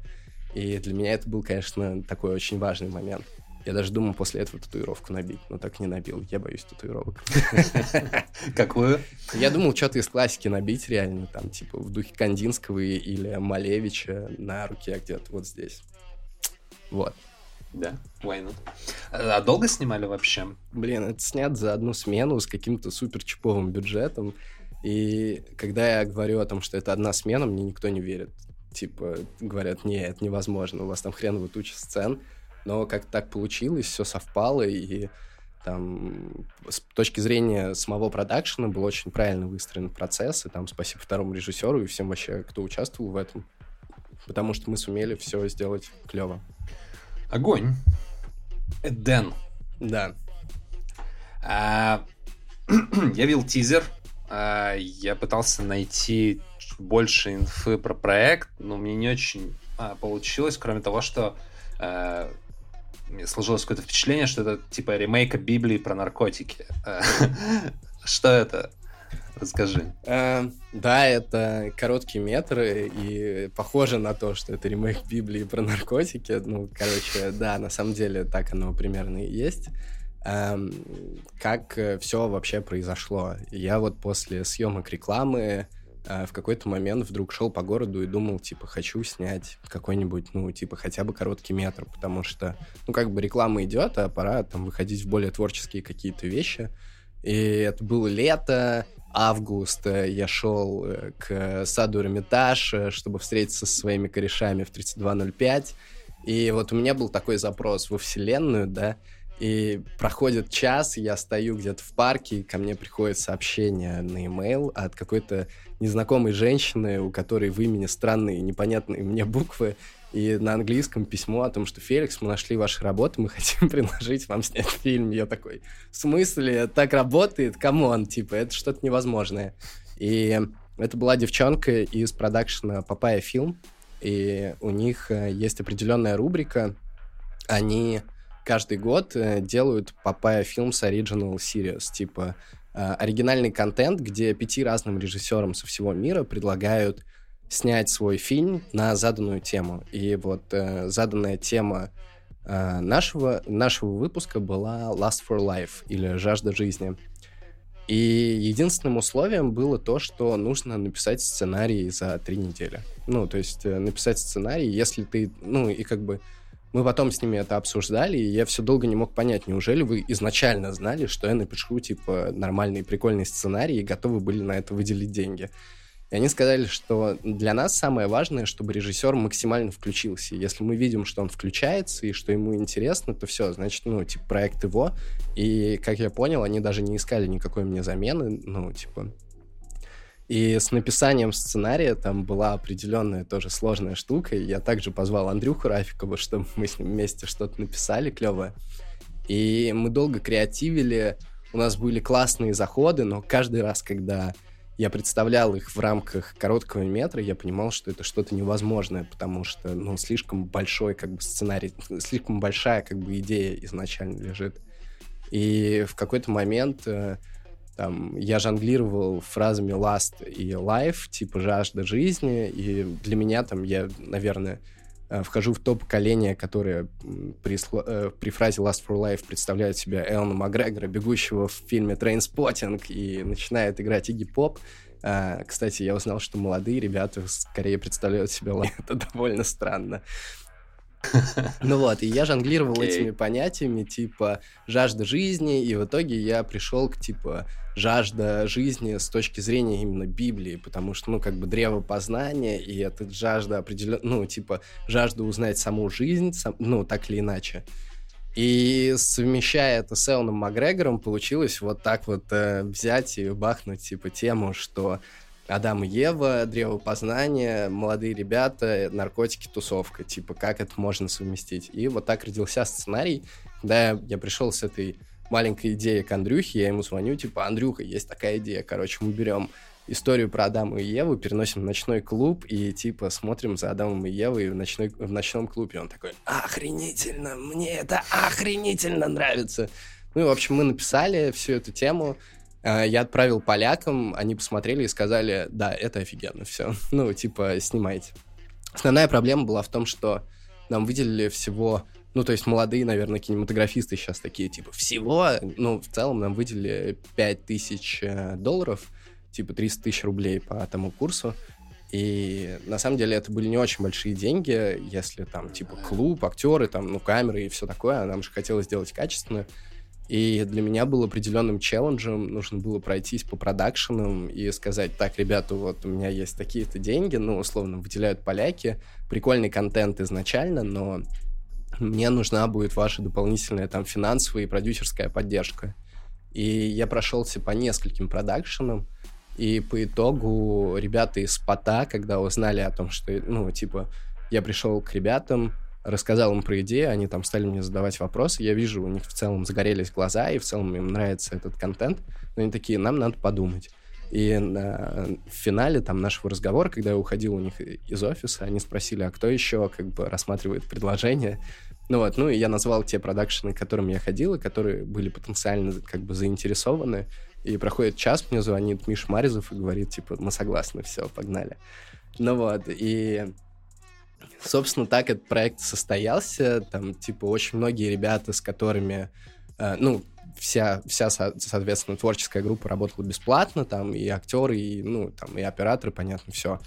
И для меня это был, конечно, такой очень важный момент. Я даже думал после этого татуировку набить, но так не набил. Я боюсь татуировок. [LAUGHS] Какую? Я думал что-то из классики набить реально, там, типа, в духе Кандинского или Малевича на руке где-то вот здесь. Вот. Да, why not? А долго снимали вообще? Блин, это снят за одну смену с каким-то супер чиповым бюджетом. И когда я говорю о том, что это одна смена, мне никто не верит. Типа, говорят, не, это невозможно, у вас там хреновая туча сцен. Но как так получилось, все совпало, и там с точки зрения самого продакшена был очень правильно выстроен процесс, и там спасибо второму режиссеру и всем вообще, кто участвовал в этом, потому что мы сумели все сделать клево. Огонь. Дэн. Да. А, [CLEARS THROAT] я видел тизер. А, я пытался найти больше инфы про проект, но мне не очень а, получилось, кроме того, что а, сложилось какое-то впечатление, что это типа ремейка Библии про наркотики. [LAUGHS] Что это? Расскажи. Э, да, это короткие метры, и похоже на то, что это ремейк Библии про наркотики. Ну, короче, да, на самом деле так оно примерно и есть. Э, как все вообще произошло? Я вот после съемок рекламы э, в какой-то момент вдруг шел по городу и думал, типа, хочу снять какой-нибудь, ну, типа, хотя бы короткий метр, потому что, ну, как бы реклама идет, а пора там выходить в более творческие какие-то вещи. И это было лето, август, я шел э, к саду Эрмитаж, э, чтобы встретиться со своими корешами в 3205. И вот у меня был такой запрос во Вселенную, да, и проходит час, я стою где-то в парке, и ко мне приходит сообщение на e-mail от какой-то незнакомой женщины, у которой в имени странные непонятные мне буквы, и на английском письмо о том, что Феликс, мы нашли ваши работы, мы хотим [LAUGHS] предложить вам снять фильм. Я такой, в смысле, так работает? Come on, типа, это что-то невозможное. И это была девчонка из продакшена Papaya Films, и у них э, есть определенная рубрика, они каждый год э, делают Papaya Films Original Series, типа э, оригинальный контент, где пяти разным режиссерам со всего мира предлагают снять свой фильм на заданную тему. И вот э, заданная тема э, нашего, нашего выпуска была Last for Life или Жажда жизни. И единственным условием было то, что нужно написать сценарий за три недели. Ну, то есть э, написать сценарий, если ты, ну, и как бы мы потом с ними это обсуждали, и я все долго не мог понять, неужели вы изначально знали, что я напишу, типа, нормальный, прикольный сценарий, и готовы были на это выделить деньги. И они сказали, что для нас самое важное, чтобы режиссер максимально включился. Если мы видим, что он включается и что ему интересно, то все, значит, ну, типа, проект его. И, как я понял, они даже не искали никакой мне замены, ну, типа... И с написанием сценария там была определенная тоже сложная штука. И я также позвал Андрюху Рафикова, чтобы мы с ним вместе что-то написали клевое. И мы долго креативили, у нас были классные заходы, но каждый раз, когда я представлял их в рамках короткого метра, я понимал, что это что-то невозможное, потому что, ну, слишком большой, как бы, сценарий, слишком большая, как бы, идея изначально лежит. И в какой-то момент э, там, я жонглировал фразами last и life, типа жажда жизни, и для меня там я, наверное, Э, вхожу в то поколение, которое при, э, при фразе Lust for Life представляет себя Юэна Макгрегора, бегущего в фильме Trainspotting и начинает играть Игги Поп. Э, кстати, я узнал, что молодые ребята скорее представляют себя... [LAUGHS] Это довольно странно. [LAUGHS] Ну вот, и я жонглировал okay. этими понятиями, типа жажда жизни, и в итоге я пришел к типа жажда жизни с точки зрения именно Библии, потому что, ну, как бы древо познания, и это жажда определенно, ну, типа жажда узнать саму жизнь, сам, ну, так или иначе. И совмещая это с Элоном Макгрегором, получилось вот так вот э, взять и бахнуть, типа, тему, что Адам и Ева, древо познания, молодые ребята, наркотики, тусовка. Типа, как это можно совместить? И вот так родился сценарий. Когда я пришел с этой маленькой идеей к Андрюхе, я ему звоню, типа, Андрюха, есть такая идея, короче, мы берем историю про Адама и Еву, переносим в ночной клуб и, типа, смотрим за Адамом и Евой в, ночной, в ночном клубе. Он такой, охренительно, мне это охренительно нравится. Ну и, в общем, мы написали всю эту тему, я отправил полякам, они посмотрели и сказали, да, это офигенно, все. [LAUGHS] Ну, типа, снимайте. Основная проблема была в том, что нам выделили всего Ну, то есть молодые, наверное, кинематографисты сейчас такие, типа, всего, ну, в целом нам выделили 5 тысяч э, долларов, типа 300 тысяч рублей по тому курсу. И на самом деле это были не очень большие деньги, если там типа клуб, актеры, там, ну, камеры и все такое, а нам же хотелось сделать качественно. И для меня был определенным челленджем, нужно было пройтись по продакшенам и сказать, так, ребята, вот у меня есть такие-то деньги, ну, условно, выделяют поляки, прикольный контент изначально, но мне нужна будет ваша дополнительная там финансовая и продюсерская поддержка. И я прошелся по нескольким продакшенам, и по итогу ребята из ПОТа, когда узнали о том, что, ну, типа, я пришел к ребятам, рассказал им про идею, они там стали мне задавать вопросы, я вижу, у них в целом загорелись глаза, и в целом им нравится этот контент, но они такие, нам надо подумать. И на, в финале там нашего разговора, когда я уходил у них из офиса, они спросили, а кто еще как бы рассматривает предложение. Ну вот, ну и я назвал те продакшены, к которым я ходил, и которые были потенциально как бы заинтересованы. И проходит час, мне звонит Миш Маризов и говорит, типа, мы согласны, все, погнали. Ну вот, и собственно, так этот проект состоялся. Там, типа, очень многие ребята, с которыми, э, ну, вся, вся, соответственно, творческая группа работала бесплатно, там, и актеры, и, ну, там, и операторы, понятно, все.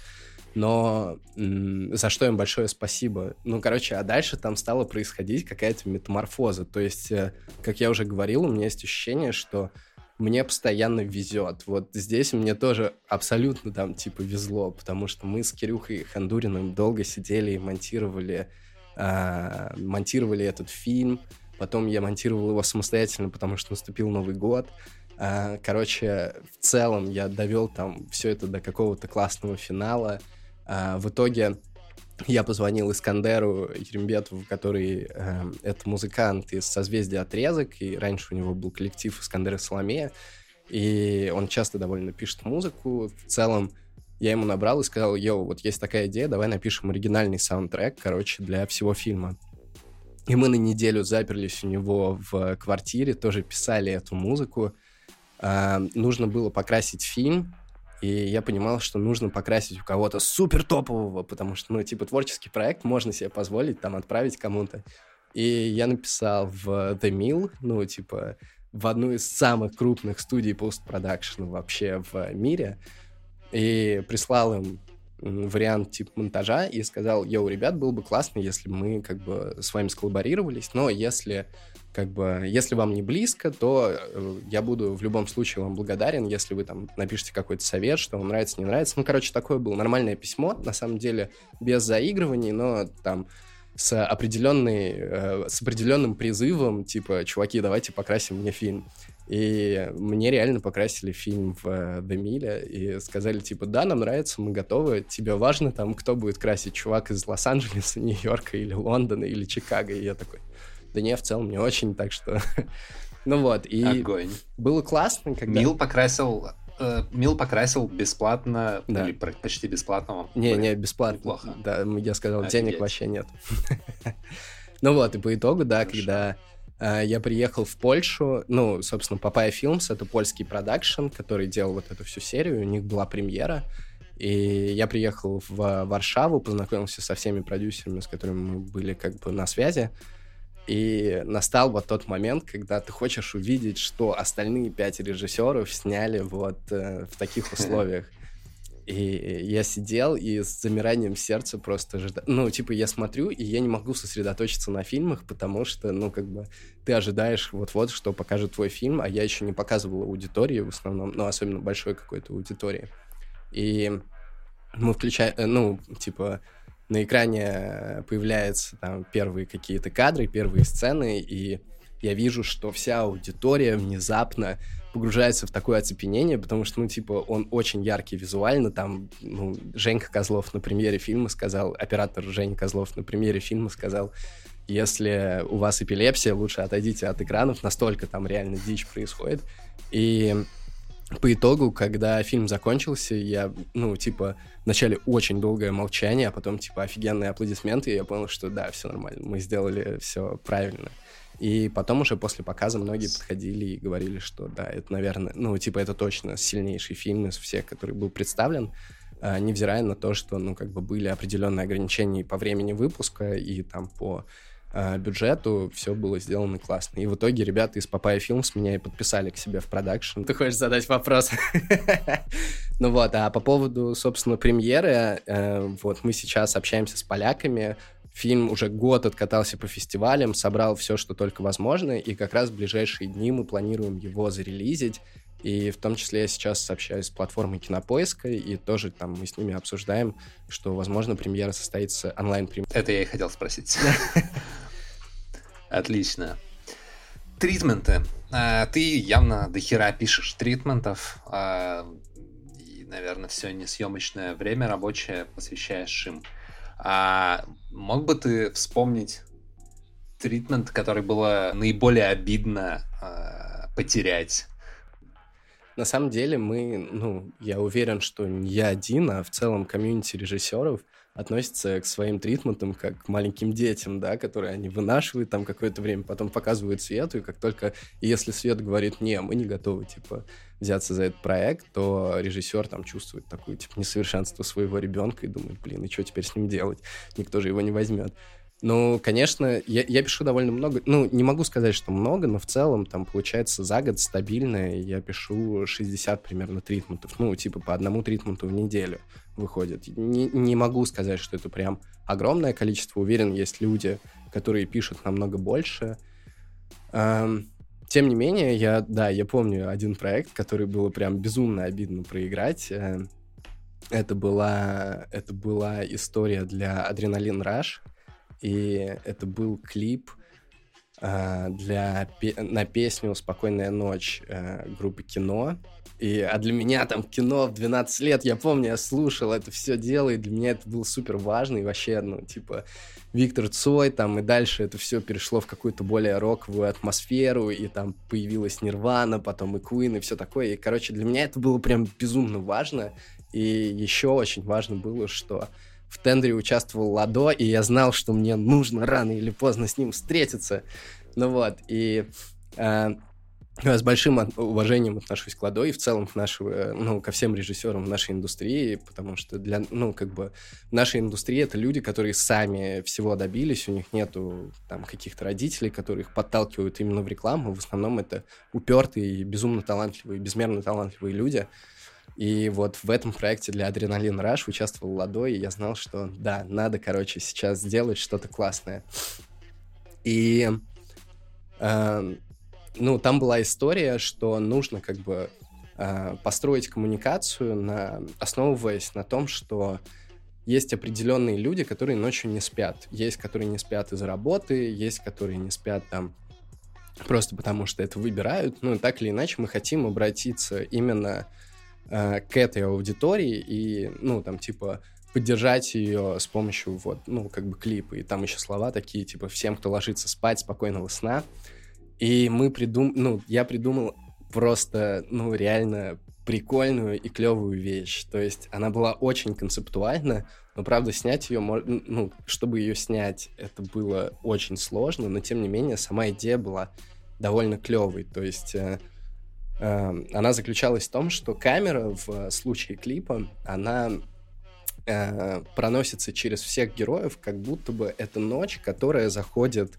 Но за что им большое спасибо. Ну, короче, а дальше там стала происходить какая-то метаморфоза. То есть, э, как я уже говорил, у меня есть ощущение, что мне постоянно везет. Вот здесь мне тоже абсолютно там типа везло, потому что мы с Кирюхой Хандуриным долго сидели и монтировали, э, монтировали этот фильм. Потом я монтировал его самостоятельно, потому что наступил Новый год. Э, короче, в целом я довел там все это до какого-то классного финала. Э, в итоге я позвонил Искандеру Ерембетову, который э, это музыкант из созвездия «Отрезок», и раньше у него был коллектив Искандера Соломея, и он часто довольно пишет музыку. В целом, я ему набрал и сказал, йоу, вот есть такая идея, давай напишем оригинальный саундтрек, короче, для всего фильма. И мы на неделю заперлись у него в квартире, тоже писали эту музыку. Э, нужно было покрасить фильм, и я понимал, что нужно покрасить у кого-то супер топового, потому что, ну, типа, творческий проект можно себе позволить там отправить кому-то. И я написал в The Mill, ну, типа, в одну из самых крупных студий постпродакшена вообще в мире, и прислал им вариант типа монтажа и сказал, йоу, ребят, было бы классно, если мы как бы с вами сколлаборировались, но если как бы, если вам не близко, то э, я буду в любом случае вам благодарен, если вы там напишите какой-то совет, что вам нравится, не нравится. Ну, короче, такое было нормальное письмо, на самом деле, без заигрываний, но там с, определенной, э, с определенным призывом, типа, чуваки, давайте покрасим мне фильм. И мне реально покрасили фильм в э, The и сказали, типа, да, нам нравится, мы готовы, тебе важно там, кто будет красить, чувак из Лос-Анджелеса, [LAUGHS] Нью-Йорка или Лондона или Чикаго, и я такой, да не, в целом не очень, так что... [LAUGHS] ну вот, и... Огонь. Было классно, когда... Мил покрасил э, Мил покрасил бесплатно, да. или почти бесплатно. Не, не, бесплатно. Неплохо. Да, я сказал, Офигеть. денег вообще нет. [LAUGHS] ну вот, и по итогу, да, когда э, я приехал в Польшу, ну, собственно, Папая Films, это польский продакшн, который делал вот эту всю серию, у них была премьера, и я приехал в Варшаву, познакомился со всеми продюсерами, с которыми мы были как бы на связи, и настал вот тот момент, когда ты хочешь увидеть, что остальные пять режиссеров сняли вот э, в таких [LAUGHS] условиях. И я сидел и с замиранием сердца просто ждал. Ну, типа, я смотрю, и я не могу сосредоточиться на фильмах, потому что, ну, как бы, ты ожидаешь вот-вот, что покажет твой фильм, а я еще не показывал аудитории в основном, ну, особенно большой какой-то аудитории. И мы включаем, э, ну, типа, на экране э, появляются там первые какие-то кадры, первые сцены, и я вижу, что вся аудитория внезапно погружается в такое оцепенение, потому что, ну, типа, он очень яркий визуально, там, ну, Женька Козлов на премьере фильма сказал, оператор Женя Козлов на премьере фильма сказал, если у вас эпилепсия, лучше отойдите от экранов, настолько там реально дичь происходит. И по итогу, когда фильм закончился, я, ну, типа, вначале очень долгое молчание, а потом, типа, офигенные аплодисменты, и я понял, что да, все нормально, мы сделали все правильно. И потом уже после показа многие подходили и говорили, что да, это, наверное, ну, типа, это точно сильнейший фильм из всех, который был представлен, а, невзирая на то, что, ну, как бы были определенные ограничения по времени выпуска и там по бюджету все было сделано классно. И в итоге ребята из Папая Films меня и подписали к себе в продакшн. Ты хочешь задать вопрос? [LAUGHS] Ну вот, а по поводу, собственно, премьеры, э, вот мы сейчас общаемся с поляками, Фильм уже год откатался по фестивалям, собрал все, что только возможно, и как раз в ближайшие дни мы планируем его зарелизить. И в том числе я сейчас общаюсь с платформой Кинопоиска, и тоже там мы с ними обсуждаем, что, возможно, премьера состоится онлайн-премьера. Это я и хотел спросить. [LAUGHS] Отлично. Тритменты. А, ты явно до хера пишешь тритментов. А, и, наверное, все несъемочное время рабочее посвящаешь им. А мог бы ты вспомнить тритмент, который было наиболее обидно э, потерять? На самом деле мы, ну, я уверен, что не я один, а в целом комьюнити режиссеров относятся к своим тритментам как к маленьким детям, да, которые они вынашивают там какое-то время, потом показывают свету, и как только, если свет говорит, не, мы не готовы, типа, взяться за этот проект, то режиссер там чувствует такое, типа, несовершенство своего ребенка и думает, блин, и что теперь с ним делать? Никто же его не возьмет. Ну, конечно, я, я пишу довольно много. Ну, не могу сказать, что много, но в целом там получается за год стабильно я пишу 60 примерно тритментов. Ну, типа по одному тритменту в неделю выходит. Не, не могу сказать, что это прям огромное количество. Уверен, есть люди, которые пишут намного больше. Эм, тем не менее, я, да, я помню один проект, который было прям безумно обидно проиграть. Э, это была, это была история для Адреналин Rush и это был клип для, на песню «Спокойная ночь» э, группы «Кино». И, а для меня там кино в 12 лет, я помню, я слушал это все дело, и для меня это было супер важно, и вообще, ну, типа, Виктор Цой, там, и дальше это все перешло в какую-то более роковую атмосферу, и там появилась Нирвана, потом и Queen, и все такое, и, короче, для меня это было прям безумно важно, и еще очень важно было, что в тендере участвовал Ладо, и я знал, что мне нужно рано или поздно с ним встретиться. Ну вот, и э, с большим уважением отношусь к Ладо и в целом к нашему, ну, ко всем режиссерам нашей индустрии, потому что для, ну, как бы, нашей индустрии это люди, которые сами всего добились, у них нету там каких-то родителей, которые их подталкивают именно в рекламу, в основном это упертые, безумно талантливые, безмерно талантливые люди, и вот в этом проекте для Адреналин Раш участвовал Ладо, и я знал, что да, надо, короче, сейчас сделать что-то классное. И э, ну, там была история, что нужно как бы э, построить коммуникацию, на, основываясь на том, что есть определенные люди, которые ночью не спят. Есть, которые не спят из-за работы, есть, которые не спят там просто потому, что это выбирают. Ну, так или иначе, мы хотим обратиться именно э, к этой аудитории и, ну, там, типа, поддержать ее с помощью, вот, ну, как бы клипа. И там еще слова такие, типа, всем, кто ложится спать, спокойного сна. И мы придум... ну, я придумал просто, ну, реально прикольную и клевую вещь. То есть она была очень концептуальна, но, правда, снять ее, ну, чтобы ее снять, это было очень сложно, но, тем не менее, сама идея была довольно клевой. То есть э, она заключалась в том, что камера в случае клипа, она э, проносится через всех героев, как будто бы это ночь, которая заходит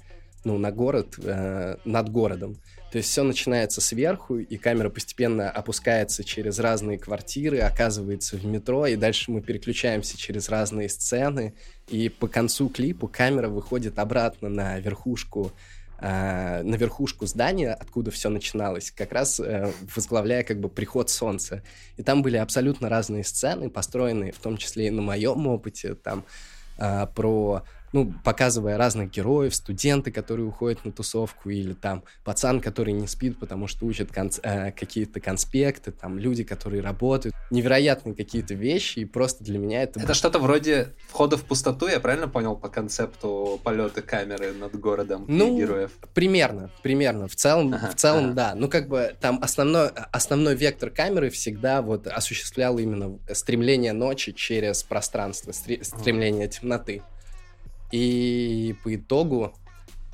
ну, на город, э, над городом. То есть все начинается сверху, и камера постепенно опускается через разные квартиры, оказывается в метро, и дальше мы переключаемся через разные сцены, и по концу клипа камера выходит обратно на верхушку э, на верхушку здания, откуда все начиналось, как раз э, возглавляя как бы приход солнца. И там были абсолютно разные сцены, построенные в том числе и на моем опыте, там э, про ну, показывая разных героев, студенты, которые уходят на тусовку, или там пацан, который не спит, потому что учат конс- э, какие-то конспекты, там люди, которые работают. Невероятные какие-то вещи, и просто для меня это... Это что-то вроде входа в пустоту, я правильно понял по концепту полета камеры над городом ну, и героев? примерно, примерно. В целом, ага, в целом, ага. да. Ну, как бы там основной, основной вектор камеры всегда вот осуществлял именно стремление ночи через пространство, стремление темноты. И по итогу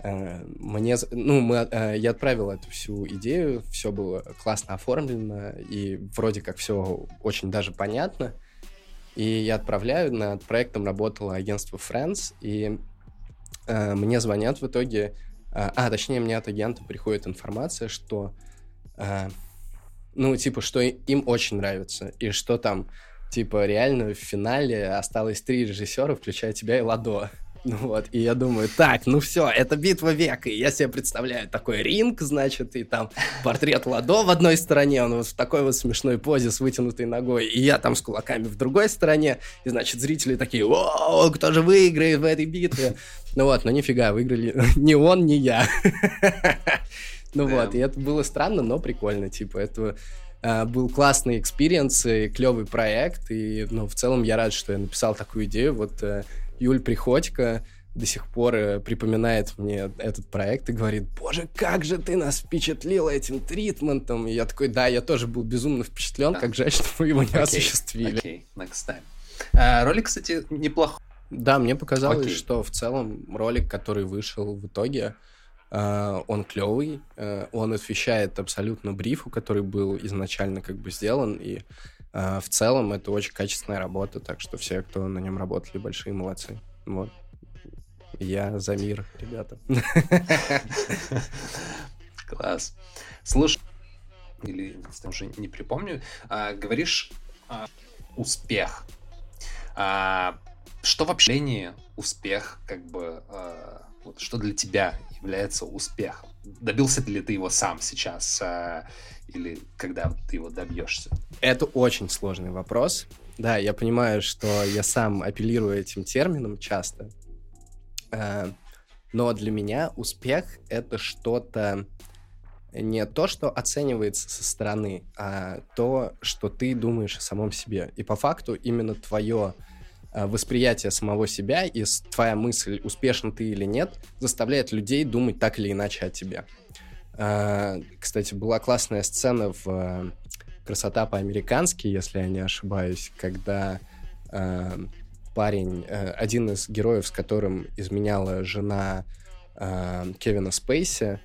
э, мне, ну, мы, э, я отправил эту всю идею, все было классно оформлено, и вроде как все очень даже понятно. И я отправляю, над проектом работало агентство Friends, и э, мне звонят в итоге, э, а, точнее, мне от агента приходит информация, что, э, ну, типа, что им очень нравится, и что там, типа, реально в финале осталось три режиссера, включая тебя и Ладо. Ну вот, и я думаю, так, ну все, это битва века, и я себе представляю такой ринг, значит, и там портрет Ладо в одной стороне, он вот в такой вот смешной позе с вытянутой ногой, и я там с кулаками в другой стороне, и, значит, зрители такие, о, кто же выиграет в этой битве? Ну вот, но нифига, выиграли [LAUGHS] ни он, ни я. [LAUGHS] Ну вот, и это было странно, но прикольно, типа, это Э, был классный experience и клевый проект, и, ну, в целом я рад, что я написал такую идею, вот э, Юля Приходько до сих пор э, припоминает мне этот проект и говорит, боже, как же ты нас впечатлил этим treatment ом. И я такой, да, я тоже был безумно впечатлен, как жаль, что мы его не okay. осуществили. Окей, okay. next time. Э, ролик, кстати, неплохой. Да, мне показалось, okay. что в целом ролик, который вышел в итоге, Uh, он клевый, uh, он отвечает абсолютно брифу, который был изначально как бы сделан, и а, в целом это очень качественная работа, так что все, кто на нем работали, большие молодцы. Вот. Я за мир, ребята. [LAUGHS] Класс. Слушай, или уже не припомню, а, говоришь а, успех. А, что вообще успех, как бы, а, вот, что для тебя является успехом? Добился ли ты его сам сейчас? А, или когда ты его добьешься? Это очень сложный вопрос. Да, я понимаю, что я сам апеллирую этим термином часто. Э, но для меня успех — это что-то не то, что оценивается со стороны, а то, что ты думаешь о самом себе. И по факту именно твое э, восприятие самого себя и твоя мысль, успешен ты или нет, заставляет людей думать так или иначе о тебе. А, кстати, была классная сцена в э, «Красота по-американски», если я не ошибаюсь, когда э, парень, э, один из героев, с которым изменяла жена Кевина Спейси,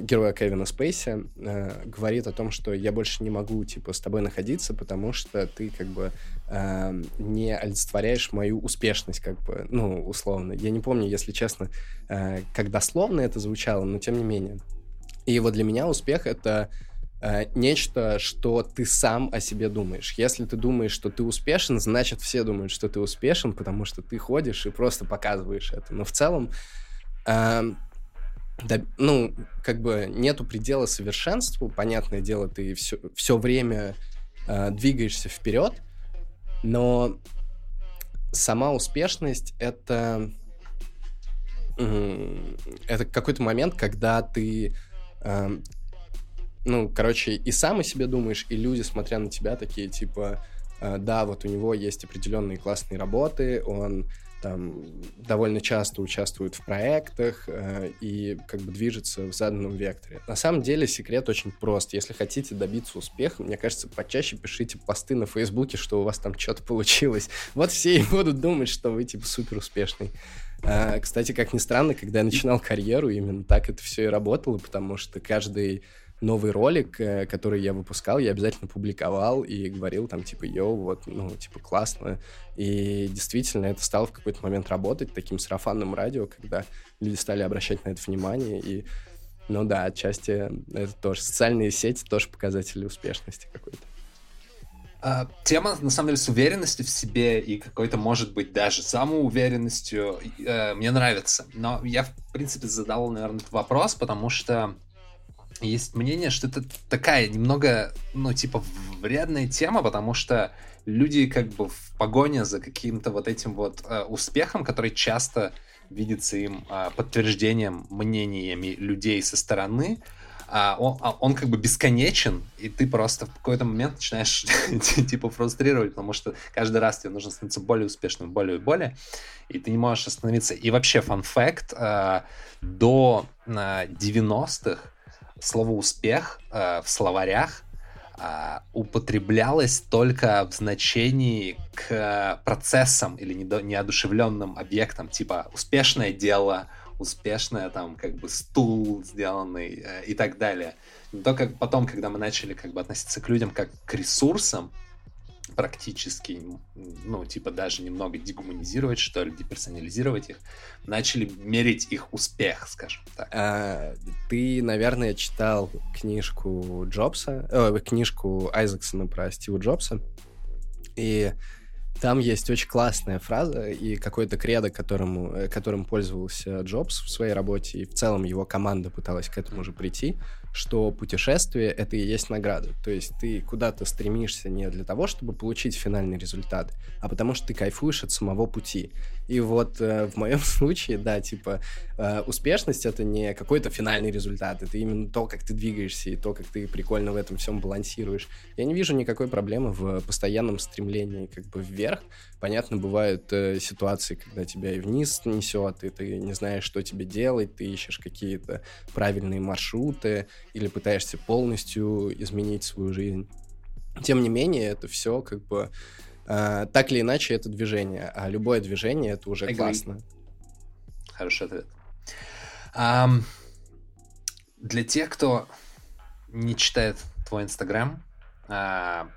героя Кевина Спейси, говорит о том, что я больше не могу, типа, с тобой находиться, потому что ты, как бы, не олицетворяешь мою успешность, как бы, ну, условно. Я не помню, если честно, как дословно это звучало, но тем не менее. И вот для меня успех — это э, нечто, что ты сам о себе думаешь. Если ты думаешь, что ты успешен, значит, все думают, что ты успешен, потому что ты ходишь и просто показываешь это. Но в целом, э, да, ну, как бы нету предела совершенству. Понятное дело, ты все, все время э, двигаешься вперед, но сама успешность — это это какой-то момент, когда ты ну, короче, и сам о себе думаешь, и люди, смотря на тебя, такие, типа, э, да, вот у него есть определенные классные работы, он там довольно часто участвует в проектах э, и как бы движется в заданном векторе. На самом деле секрет очень прост. Если хотите добиться успеха, мне кажется, почаще пишите посты на Фейсбуке, что у вас там что-то получилось. Вот все и будут думать, что вы типа супер успешный. А, кстати, как ни странно, когда я начинал карьеру, именно так это все и работало, потому что каждый новый ролик, э, который я выпускал, я обязательно публиковал и говорил там, типа, йоу, вот, ну, типа, классно. И действительно, это стало в какой-то момент работать таким сарафанным радио, когда люди стали обращать на это внимание. И, ну да, отчасти это тоже. Социальные сети тоже показатели успешности какой-то. А, тема, на самом деле, с уверенностью в себе и какой-то, может быть, даже самоуверенностью э, мне нравится. Но я, в принципе, задал, наверное, этот вопрос, потому что есть мнение, что это такая немного, ну, типа, вредная тема, потому что люди как бы в погоне за каким-то вот этим вот э, успехом, который часто видится им э, подтверждением мнениями людей со стороны, а он, а он как бы бесконечен, и ты просто в какой-то момент начинаешь [LAUGHS] типа фрустрировать, потому что каждый раз тебе нужно становиться более успешным, более и более, и ты не можешь остановиться. И вообще, фан-факт, э, до э, 90-х слово «успех» э, в словарях употреблялось только в значении к процессам или неодушевленным объектам, типа успешное дело, успешная, там, как бы стул сделанный э, и так далее. Но только потом, когда мы начали как бы относиться к людям как к ресурсам, практически, ну, типа даже немного дегуманизировать, что ли, деперсонализировать их, начали мерить их успех, скажем так. А, ты, наверное, читал книжку Джобса, э, книжку Айзексона про Стива Джобса, и там есть очень классная фраза и какой-то кредо, которому, э, которым пользовался Джобс в своей работе, и в целом его команда пыталась к этому же прийти, что путешествие — это и есть награда. То есть ты куда-то стремишься не для того, чтобы получить финальный результат, а потому что ты кайфуешь от самого пути. И вот э, в моем [LAUGHS] случае, да, типа, э, успешность — это не какой-то финальный результат, это именно то, как ты двигаешься и то, как ты прикольно в этом всем балансируешь. Я не вижу никакой проблемы в постоянном стремлении как бы вверх. Понятно, бывают э, ситуации, когда тебя и вниз несет, и ты не знаешь, что тебе делать, ты ищешь какие-то правильные маршруты, или пытаешься полностью изменить свою жизнь. Тем не менее, это все как бы э, так или иначе это движение, а любое движение это уже Agree. классно. Хороший ответ. Um, для тех, кто не читает твой инстаграм, uh,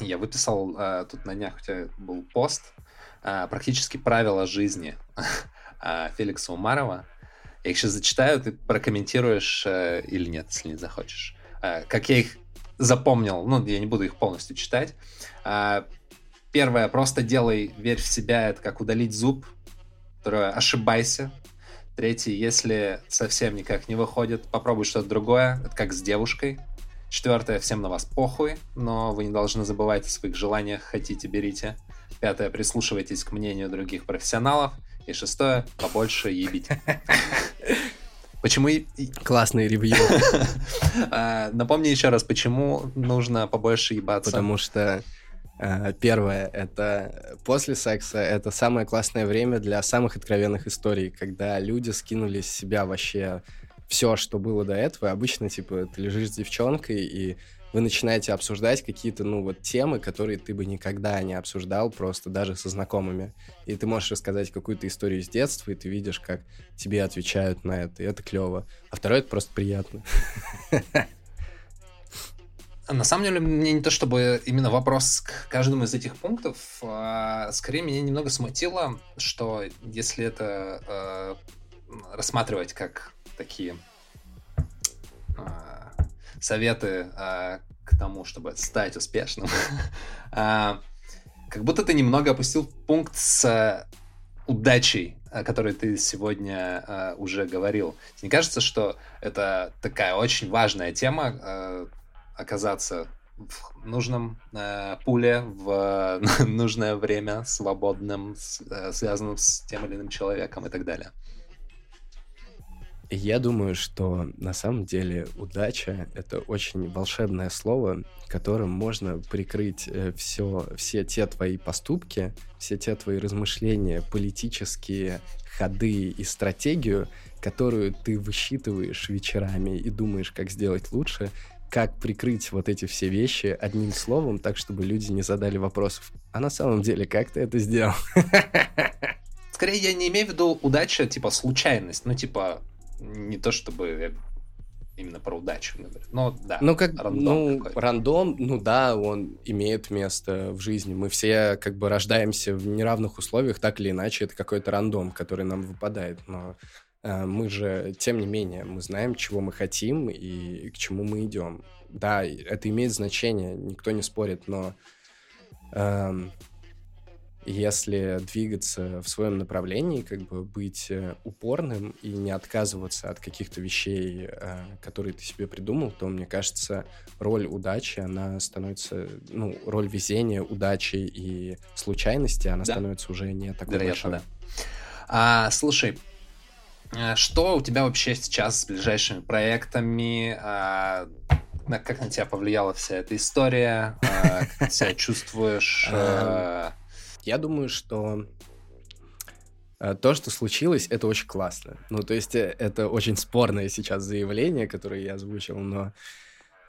я выписал uh, тут на днях у тебя был пост uh, практически правила жизни [LAUGHS] Феликса Умарова. Я их сейчас зачитаю, ты прокомментируешь э, или нет, если не захочешь. Э, как я их запомнил, ну, я не буду их полностью читать. Первое, просто делай, верь в себя, это как удалить зуб. Второе, ошибайся. Третье, если совсем никак не выходит, попробуй что-то другое, это как с девушкой. Четвертое, всем на вас похуй, но вы не должны забывать о своих желаниях, хотите, берите. Пятое, прислушивайтесь к мнению других профессионалов. И шестое, побольше ебить. [LAUGHS] Почему... Классный ревью. [LAUGHS] А, напомни еще раз, почему нужно побольше ебаться. Потому что Первое, это после секса, это самое классное время для самых откровенных историй, когда люди скинули с себя вообще все, что было до этого. Обычно, типа, ты лежишь с девчонкой, и вы начинаете обсуждать какие-то, ну, вот темы, которые ты бы никогда не обсуждал просто даже со знакомыми. И ты можешь рассказать какую-то историю с детства, и ты видишь, как тебе отвечают на это, и это клево. А второе, это просто приятно. [LAUGHS] На самом деле, мне не то чтобы именно вопрос к каждому из этих пунктов, а скорее меня немного смутило, что если это э, рассматривать как такие э, советы а, к тому, чтобы стать успешным, [LAUGHS] а, как будто ты немного опустил пункт с удачей, о которой ты сегодня а, уже говорил. Не кажется, что это такая очень важная тема а, оказаться в нужном э, пуле в [LAUGHS] нужное время, свободным, с, э, связанным с тем или иным человеком и так далее. Я думаю, что на самом деле удача — это очень волшебное слово, которым можно прикрыть э, все, все те твои поступки, все те твои размышления, политические ходы и стратегию, которую ты высчитываешь вечерами и думаешь, как сделать лучше, как прикрыть вот эти все вещи одним словом, так, чтобы люди не задали вопросов. А на самом деле, как ты это сделал? [LAUGHS] Скорее, я не имею в виду удача, типа случайность, ну, типа, не то чтобы именно про удачу, например. Но да, ну, как, рандом ну, рандом, ну да, он имеет место в жизни. Мы все как бы рождаемся в неравных условиях, так или иначе, это какой-то рандом, который нам выпадает. Но мы же, тем не менее, мы знаем, чего мы хотим и к чему мы идем. Да, это имеет значение, никто не спорит, но э, если двигаться в своем направлении, как бы быть э, упорным и не отказываться от каких-то вещей, э, которые ты себе придумал, то, мне кажется, роль удачи, она становится, ну, роль везения, удачи и случайности, она да. становится уже не такой Вероятно, большой. Да. А, слушай, э, что у тебя вообще сейчас с ближайшими проектами? А, как на тебя повлияла вся эта история? А, как ты себя чувствуешь? [LAUGHS] Эм, я думаю, что э, то, что случилось, это очень классно. Ну, то есть э, это очень спорное сейчас заявление, которое я озвучил, но э,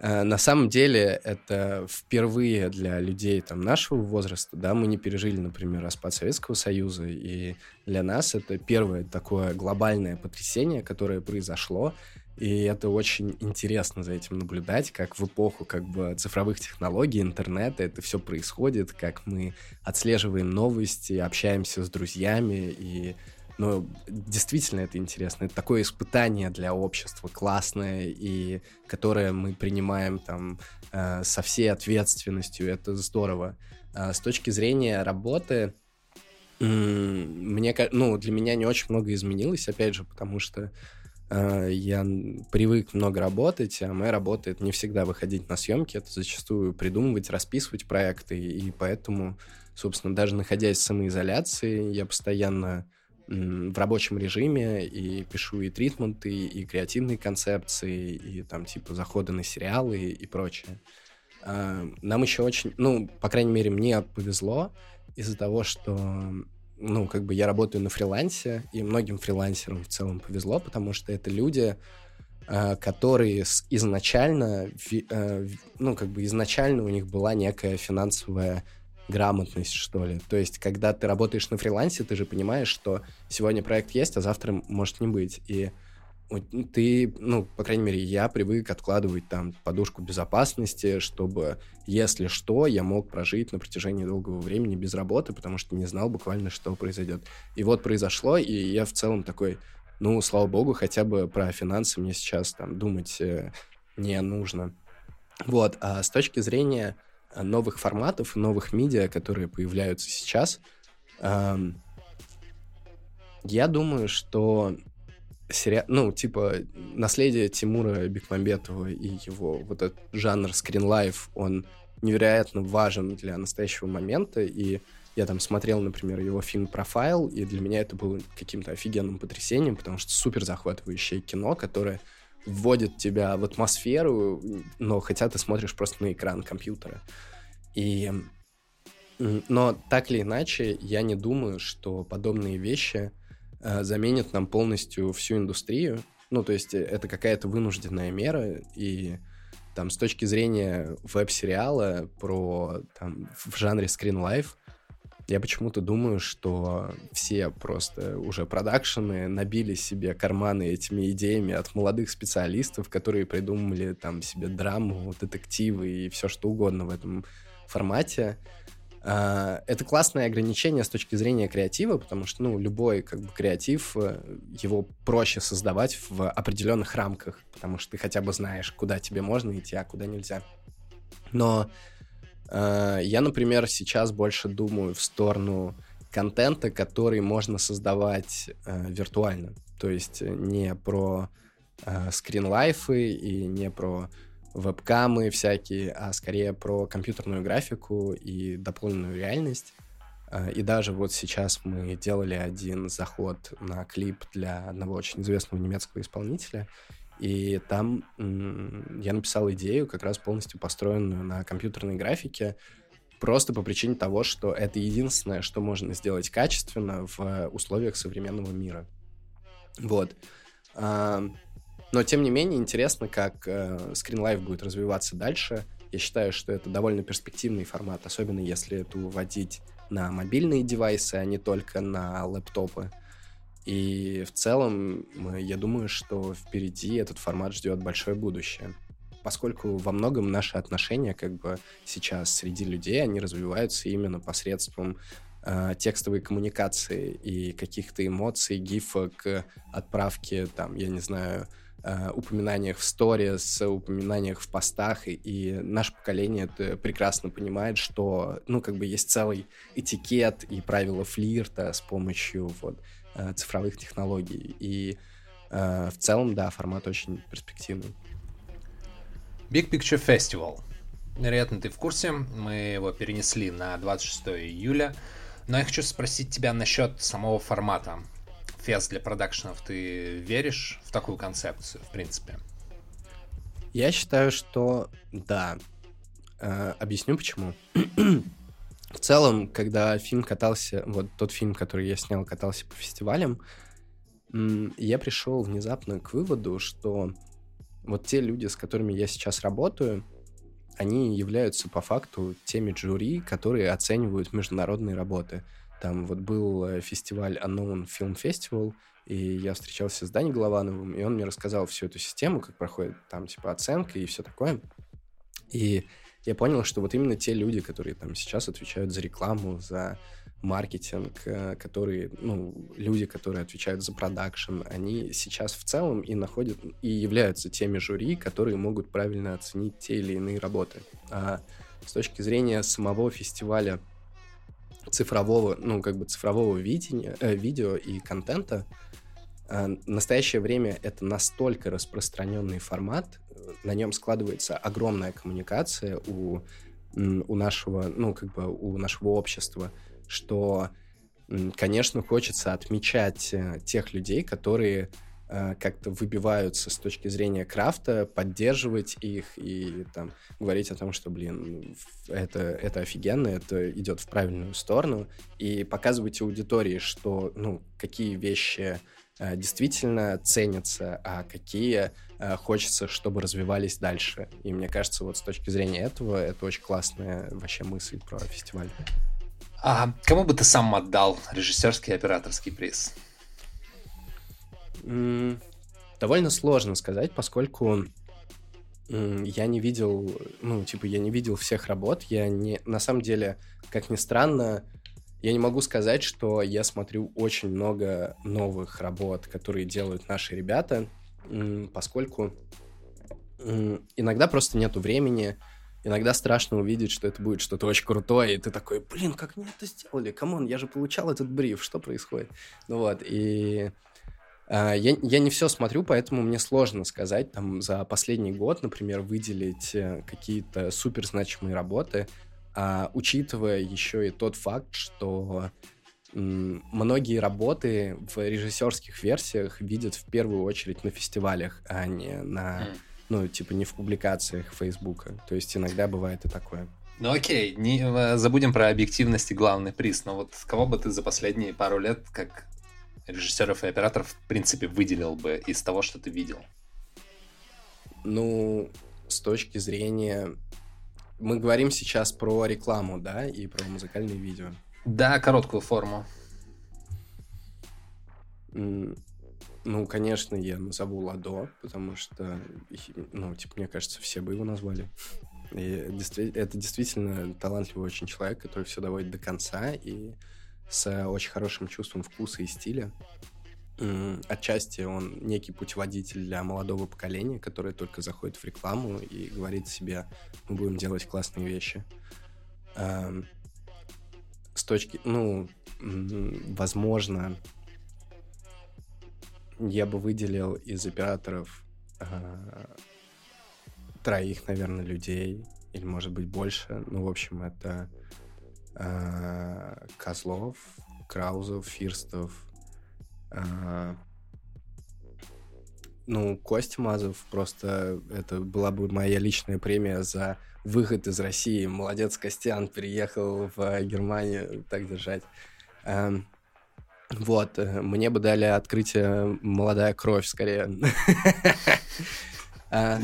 на самом деле это впервые для людей там нашего возраста, да, мы не пережили, например, распад Советского Союза, и для нас это первое такое глобальное потрясение, которое произошло, И это очень интересно за этим наблюдать, как в эпоху как бы цифровых технологий, интернета это все происходит, как мы отслеживаем новости, общаемся с друзьями и но действительно это интересно. Это такое испытание для общества классное, и которое мы принимаем там э, со всей ответственностью. Это здорово. А с точки зрения работы, мне, ну, для меня не очень много изменилось, опять же, потому что э, я привык много работать, а моя работа — это не всегда выходить на съемки, это зачастую придумывать, расписывать проекты, и поэтому, собственно, даже находясь в самоизоляции, я постоянно в рабочем режиме и пишу и тритменты, и креативные концепции, и там типа заходы на сериалы и, прочее. А, нам еще очень, ну, по крайней мере, мне повезло из-за того, что, ну, как бы я работаю на фрилансе, и многим фрилансерам в целом повезло, потому что это люди, а, которые изначально, а, ну, как бы изначально у них была некая финансовая грамотность, что ли. То есть, когда ты работаешь на фрилансе, ты же понимаешь, что сегодня проект есть, а завтра может не быть. И ты, ну, по крайней мере, я привык откладывать там подушку безопасности, чтобы, если что, я мог прожить на протяжении долгого времени без работы, потому что не знал буквально, что произойдет. И вот произошло, и я в целом такой, ну, слава богу, хотя бы про финансы мне сейчас там думать э, не нужно. Вот, а с точки зрения новых форматов, новых медиа, которые появляются сейчас, эм, я думаю, что сери... ну, типа, наследие Тимура Бекмамбетова и его вот этот жанр скринлайф, он невероятно важен для настоящего момента, и я там смотрел, например, его фильм «Профайл», и для меня это было каким-то офигенным потрясением, потому что супер захватывающее кино, которое вводит тебя в атмосферу, но хотя ты смотришь просто на экран компьютера. И... Но так или иначе, я не думаю, что подобные вещи э, заменят нам полностью всю индустрию. Ну, то есть э, это какая-то вынужденная мера, и там с точки зрения веб-сериала про там в жанре Screen Life, я почему-то думаю, что все просто уже продакшены набили себе карманы этими идеями от молодых специалистов, которые придумали там себе драму, детективы и все что угодно в этом формате. А, это классное ограничение с точки зрения креатива, потому что, ну, любой как бы креатив, э, его проще создавать в определенных рамках, потому что ты хотя бы знаешь, куда тебе можно идти, а куда нельзя. Но я, например, сейчас больше думаю в сторону контента, который можно создавать э, виртуально. То есть не про э, скринлайфы и не про вебкамы всякие, а скорее про компьютерную графику и дополненную реальность. Э, и даже вот сейчас мы делали один заход на клип для одного очень известного немецкого исполнителя, и там я написал идею, как раз полностью построенную на компьютерной графике, просто по причине того, что это единственное, что можно сделать качественно в условиях современного мира. Вот. А, но, тем не менее, интересно, как э, Screen Life будет развиваться дальше. Я считаю, что это довольно перспективный формат, особенно если это уводить на мобильные девайсы, а не только на лэптопы. И в целом, я думаю, что впереди этот формат ждет большое будущее. Поскольку во многом наши отношения как бы сейчас среди людей, они развиваются именно посредством э, текстовой коммуникации и каких-то эмоций, гифок, отправки, там, я не знаю, э, упоминаниях в сторис, упоминаниях в постах, и, и наше поколение это прекрасно понимает, что, ну, как бы есть целый этикет и правила флирта с помощью вот э, цифровых технологий. И э, в целом, да, формат очень перспективный. Big Picture Festival. Вероятно, ты в курсе. Мы его перенесли на 26 июля. Но я хочу спросить тебя насчет самого формата. Фест для продакшенов. Ты веришь в такую концепцию, в принципе? Я считаю, что да. Э, объясню почему. В целом, когда фильм катался, вот тот фильм, который я снял, катался по фестивалям, я пришел внезапно к выводу, что вот те люди, с которыми я сейчас работаю, они являются по факту теми жюри, которые оценивают международные работы. Там вот был э, фестиваль Unknown Film Festival, и я встречался с Даней Головановым, и он мне рассказал всю эту систему, как проходит там, типа, оценка и все такое. И я понял, что вот именно те люди, которые там сейчас отвечают за рекламу, за маркетинг, э, которые, ну, люди, которые отвечают за продакшн, они сейчас в целом и находят, и являются теми жюри, которые могут правильно оценить те или иные работы. А с точки зрения самого фестиваля цифрового, ну, как бы цифрового видения, э, видео и контента, э, настоящее время это настолько распространенный формат, на нем складывается огромная коммуникация у, у нашего, ну, как бы у нашего общества, что, конечно, хочется отмечать э, тех людей, которые э, как-то выбиваются с точки зрения крафта, поддерживать их и там говорить о том, что, блин, это, это офигенно, это идет в правильную сторону, и показывать аудитории, что, ну, какие вещи э, действительно ценятся, а какие хочется, чтобы развивались дальше. И мне кажется, вот с точки зрения этого, это очень классная вообще мысль про фестиваль. А кому бы ты сам отдал режиссерский и операторский приз? довольно сложно сказать, поскольку я не видел, ну, типа, я не видел всех работ, я не, на самом деле, как ни странно, я не могу сказать, что я смотрю очень много новых работ, которые делают наши ребята, поскольку иногда просто нету времени, иногда страшно увидеть, что это будет что-то очень крутое, и ты такой, блин, как они это сделали? Come on, я же получал этот бриф, что происходит? Ну вот, и э, я, я не все смотрю, поэтому мне сложно сказать, там, за последний год, например, выделить э, какие-то суперзначимые работы, а, учитывая еще и тот факт, что многие работы в режиссерских версиях видят в первую очередь на фестивалях, а не на... Mm ну, типа, не в публикациях Фейсбука. То есть иногда бывает и такое. Ну окей, не э, забудем про объективность и главный приз, но вот кого бы ты за последние пару лет как режиссеров и операторов, в принципе, выделил бы из того, что ты видел? Ну, с точки зрения... Мы говорим сейчас про рекламу, да, и про музыкальные видео. Да, короткую форму. Ну, конечно, я назову Ладо, потому что, ну, типа, мне кажется, все бы его назвали. И это действительно талантливый очень человек, который все доводит до конца и с очень хорошим чувством вкуса и стиля. Отчасти он некий путеводитель для молодого поколения, которое только заходит в рекламу и говорит себе, мы будем делать классные вещи. С точки, ну, возможно, я бы выделил из операторов э, троих, наверное, людей, или, может быть, больше. Ну, в общем, это э, Козлов, Краузов, Фирстов, э, ну, Костя Мазов, просто это была бы моя личная премия за выход из России. Молодец, Костян, переехал в Германию, так держать. Эм, вот, э, мне бы дали открытие «Молодая кровь» скорее. А,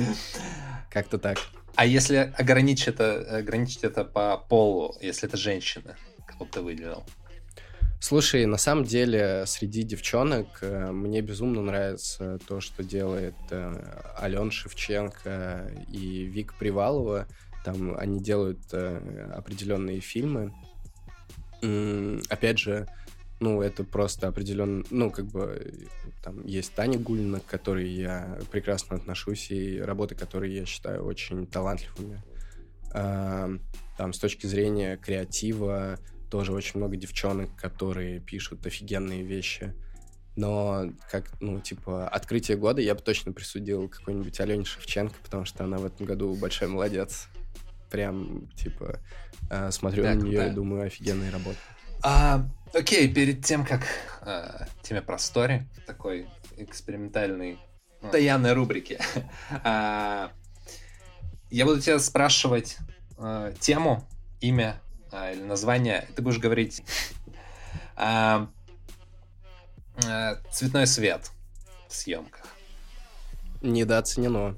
как-то так. А если ограничить это, ограничить это по полу, если это женщина, кого бы ты выделил? Слушай, на самом деле среди девчонок э, мне безумно нравится то, что делает э, Алена Шевченко и Вик Привалова. Там они делают определенные фильмы. Опять же, ну, это просто определенно, ну, как бы, там есть Таня Гулина, к которой я прекрасно отношусь, и работы, которые я считаю очень талантливыми. А, там, с точки зрения креатива, тоже очень много девчонок, которые пишут офигенные вещи. Но, как, ну, типа, открытие года я бы точно присудил какой-нибудь Алене Шевченко, потому что она в этом году большой молодец. Прям, типа, а, смотрю так, на нее да. и думаю, офигенная работа. А, окей, перед тем, как э, теме про стори, такой экспериментальной, постоянной рубрики, э, [LAUGHS] я буду тебя спрашивать э, тему, имя э, или название. Ты будешь говорить э, э, цветной свет в съемках. Недооценено.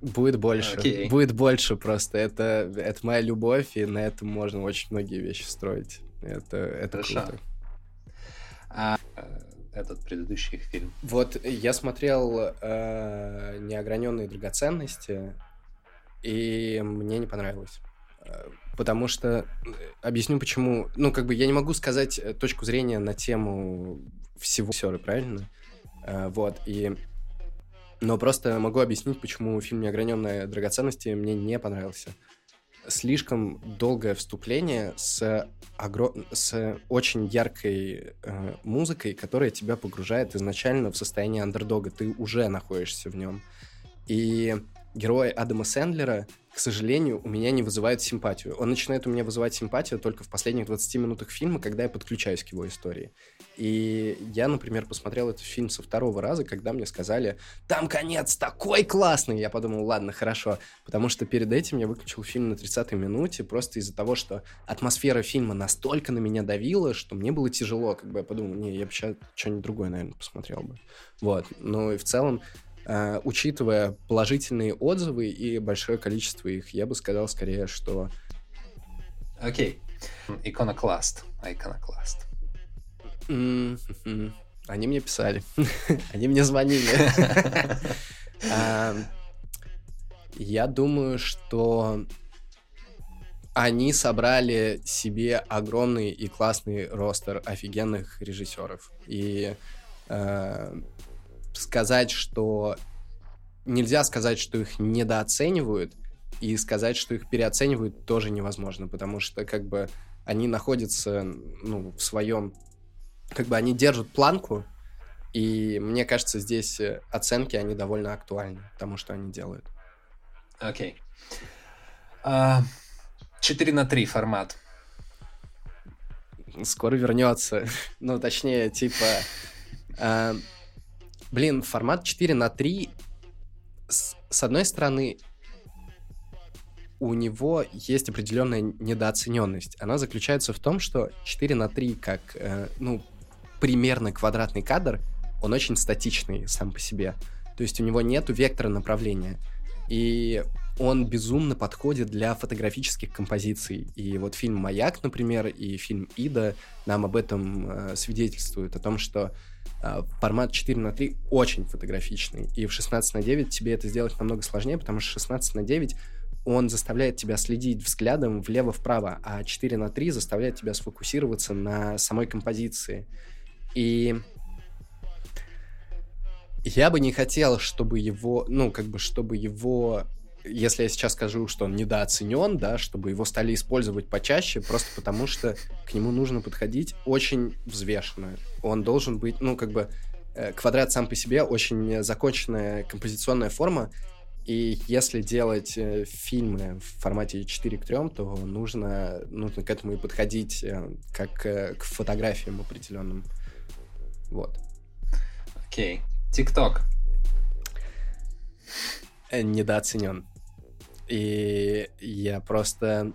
Будет больше. Okay. Будет больше просто. Это, это моя любовь, и на этом можно очень многие вещи строить. Это, это Хорошо. круто. А э, этот предыдущий фильм? Вот я смотрел э, «Неограненные драгоценности», и мне не понравилось. Потому что, э, объясню почему, ну, как бы я не могу сказать э, точку зрения на тему всего сёры, правильно? Э, Вот, и... Но просто могу объяснить, почему фильм «Неограненные драгоценности» мне не понравился. Слишком долгое вступление с, огро... с очень яркой э, музыкой, которая тебя погружает изначально в состояние андердога. Ты уже находишься в нем. И герой Адама Сэндлера, к сожалению, у меня не вызывает симпатию. Он начинает у меня вызывать симпатию только в последних 20 минутах фильма, когда я подключаюсь к его истории. И я, например, посмотрел этот фильм со второго раза, когда мне сказали, там конец такой классный! Я подумал, ладно, хорошо. Потому что перед этим я выключил фильм на 30-й минуте, просто из-за того, что атмосфера фильма настолько на меня давила, что мне было тяжело. Как бы я подумал, не, я бы сейчас что-нибудь другое, наверное, посмотрел бы. Вот. Ну и в целом, Uh, учитывая положительные отзывы и большое количество их, я бы сказал скорее, что... Окей. Иконокласт. Иконокласт. Mm-hmm. Они мне писали. [LAUGHS] Они мне звонили. uh, [LAUGHS] я думаю, что они собрали себе огромный и классный ростер офигенных режиссеров. И uh, сказать, что... Нельзя сказать, что их недооценивают, и сказать, что их переоценивают, тоже невозможно, потому что, как бы, они находятся, ну, в своем... Как бы они держат планку, и мне кажется, здесь оценки, они довольно актуальны тому, что они делают. Окей. Okay. Uh, 4 на 3 формат. Скоро вернется. [LAUGHS] ну, точнее, типа... Uh, Блин, формат 4 на 3, с, с одной стороны, у него есть определенная недооцененность. Она заключается в том, что 4 на 3, как, э, ну, примерно квадратный кадр, он очень статичный сам по себе. То есть у него нет вектора направления. И он безумно подходит для фотографических композиций. И вот фильм «Маяк», например, и фильм «Ида» нам об этом э, свидетельствуют, о том, что формат 4 на 3 очень фотографичный. И в 16 на 9 тебе это сделать намного сложнее, потому что 16 на 9 он заставляет тебя следить взглядом влево-вправо, а 4 на 3 заставляет тебя сфокусироваться на самой композиции. И я бы не хотел, чтобы его, ну, как бы, чтобы его если я сейчас скажу, что он недооценен, да, чтобы его стали использовать почаще, просто потому что к нему нужно подходить очень взвешенно. Он должен быть, ну, как бы, квадрат сам по себе очень законченная композиционная форма, и если делать э, фильмы в формате 4 к 3, то нужно, нужно к этому и подходить э, как э, к фотографиям определенным. Вот. Окей. Okay. ТикТок. Недооценен. И я просто...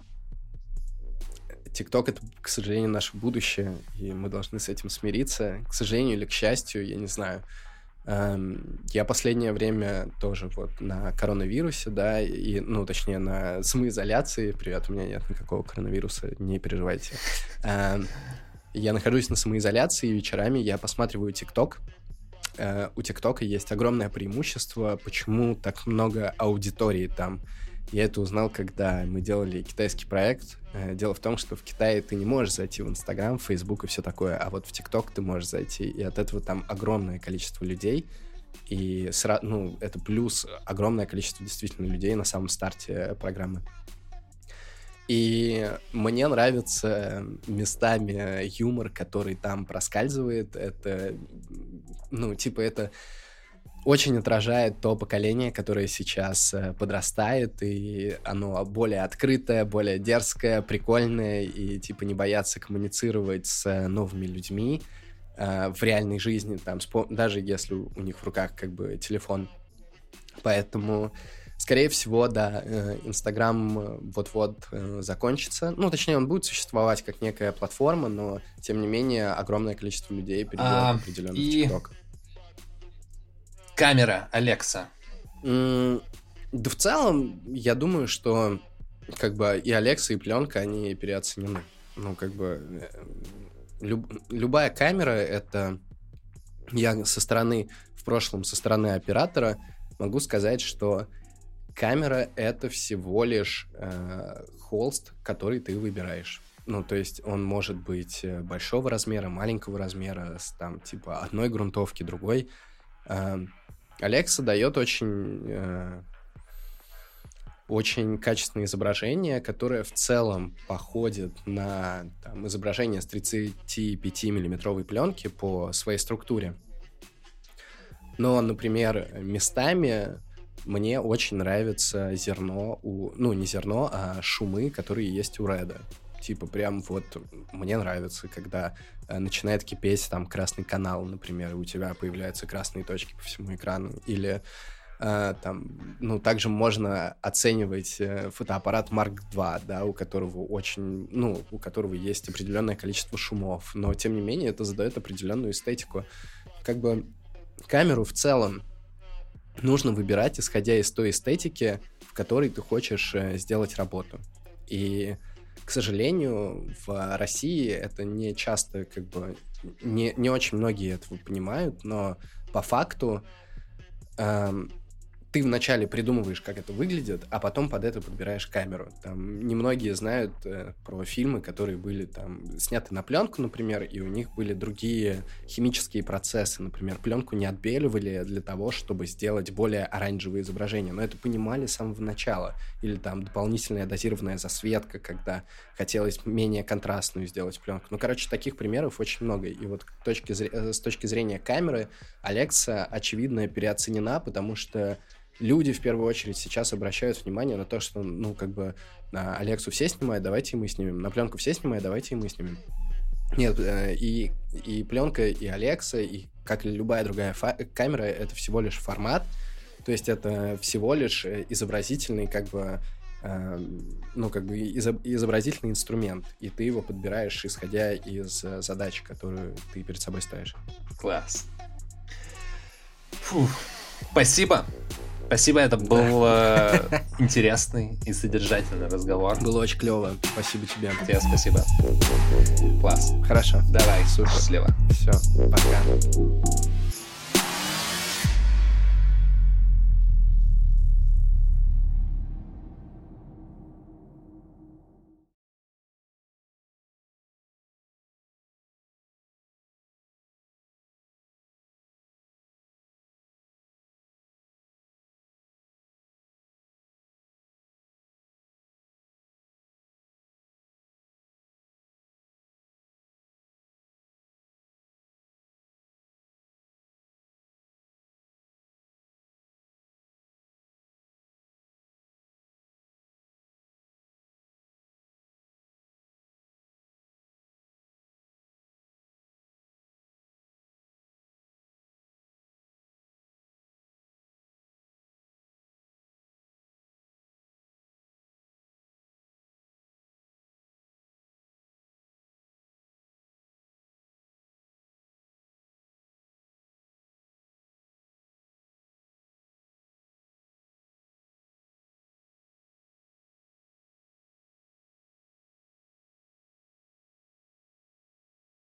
ТикТок — это, к сожалению, наше будущее, и мы должны с этим смириться. К сожалению или к счастью, я не знаю. Я последнее время тоже вот на коронавирусе, да, и, ну, точнее, на самоизоляции. Привет, у меня нет никакого коронавируса, не переживайте. Я нахожусь на самоизоляции, и вечерами я посматриваю ТикТок. У ТикТока есть огромное преимущество, почему так много аудитории там. Я это узнал, когда мы делали китайский проект. Дело в том, что в Китае ты не можешь зайти в Инстаграм, Фейсбук и все такое, а вот в ТикТок ты можешь зайти, и от этого там огромное количество людей, и сра- ну, это плюс огромное количество действительно людей на самом старте программы. И мне нравится местами юмор, который там проскальзывает. Это, ну, типа, это очень отражает то поколение, которое сейчас э, подрастает, и оно более открытое, более дерзкое, прикольное, и типа не боятся коммуницировать с новыми людьми э, в реальной жизни, там, даже если у них в руках как бы телефон. Поэтому, скорее всего, да, Инстаграм вот-вот э, закончится. Ну, точнее, он будет существовать как некая платформа, но, тем не менее, огромное количество людей перейдет а, определенно и... в ТикТок. Камера, Алекса. Mm, да в целом, я думаю, что как бы и Алекса, и пленка, они переоценены. ну, как бы, э, люб, любая камера — это... Я со стороны, в прошлом, со стороны оператора могу сказать, что камера — это всего лишь э, холст, который ты выбираешь. Ну, то есть он может быть э, большого размера, маленького размера, с там, типа, одной грунтовки, другой. Э, Alexa дает очень э, очень качественное изображение, которое в целом походит на там, изображение с 35-миллиметровой пленки по своей структуре. Но, например, местами мне очень нравится зерно у... Ну, не зерно, а шумы, которые есть у Реда. Типа прям вот мне нравится, когда э, начинает кипеть там красный канал, например, и у тебя появляются красные точки по всему экрану. Или Uh, там, ну, также можно оценивать uh, фотоаппарат Mark II, да, у которого очень, ну, у которого есть определенное количество шумов, но, тем не менее, это задает определенную эстетику. Как бы камеру в целом нужно выбирать, исходя из той эстетики, в которой ты хочешь сделать работу. И, к сожалению, в России это не часто, как бы, не, не очень многие этого понимают, но по факту эм, ты вначале придумываешь, как это выглядит, а потом под это подбираешь камеру. Там немногие знают э, про фильмы, которые были там сняты на пленку, например, и у них были другие химические процессы. Например, пленку не отбеливали для того, чтобы сделать более оранжевые изображения. Но это понимали с самого начала. Или там дополнительная дозированная засветка, когда хотелось менее контрастную сделать пленку. Ну, короче, таких примеров очень много. И вот точки, э, с точки зрения камеры Алекса, очевидно, переоценена, потому что люди в первую очередь сейчас обращают внимание на то, что, ну, как бы, на Алексу все снимают, давайте и мы снимем. На пленку все снимают, давайте и мы снимем. Нет, э, и, и пленка, и Алекса, и как и любая другая камера, это всего лишь формат, то есть это всего лишь э, изобразительный, как бы, э, ну, как бы изобразительный инструмент, и ты его подбираешь, исходя из задач, которую ты перед собой ставишь. Класс. Фух. Спасибо. Спасибо, это был э, [LAUGHS] интересный и содержательный разговор. Было очень клево. Спасибо тебе. Тебе спасибо. Класс. Хорошо. Давай, супер. Счастливо. Все, пока.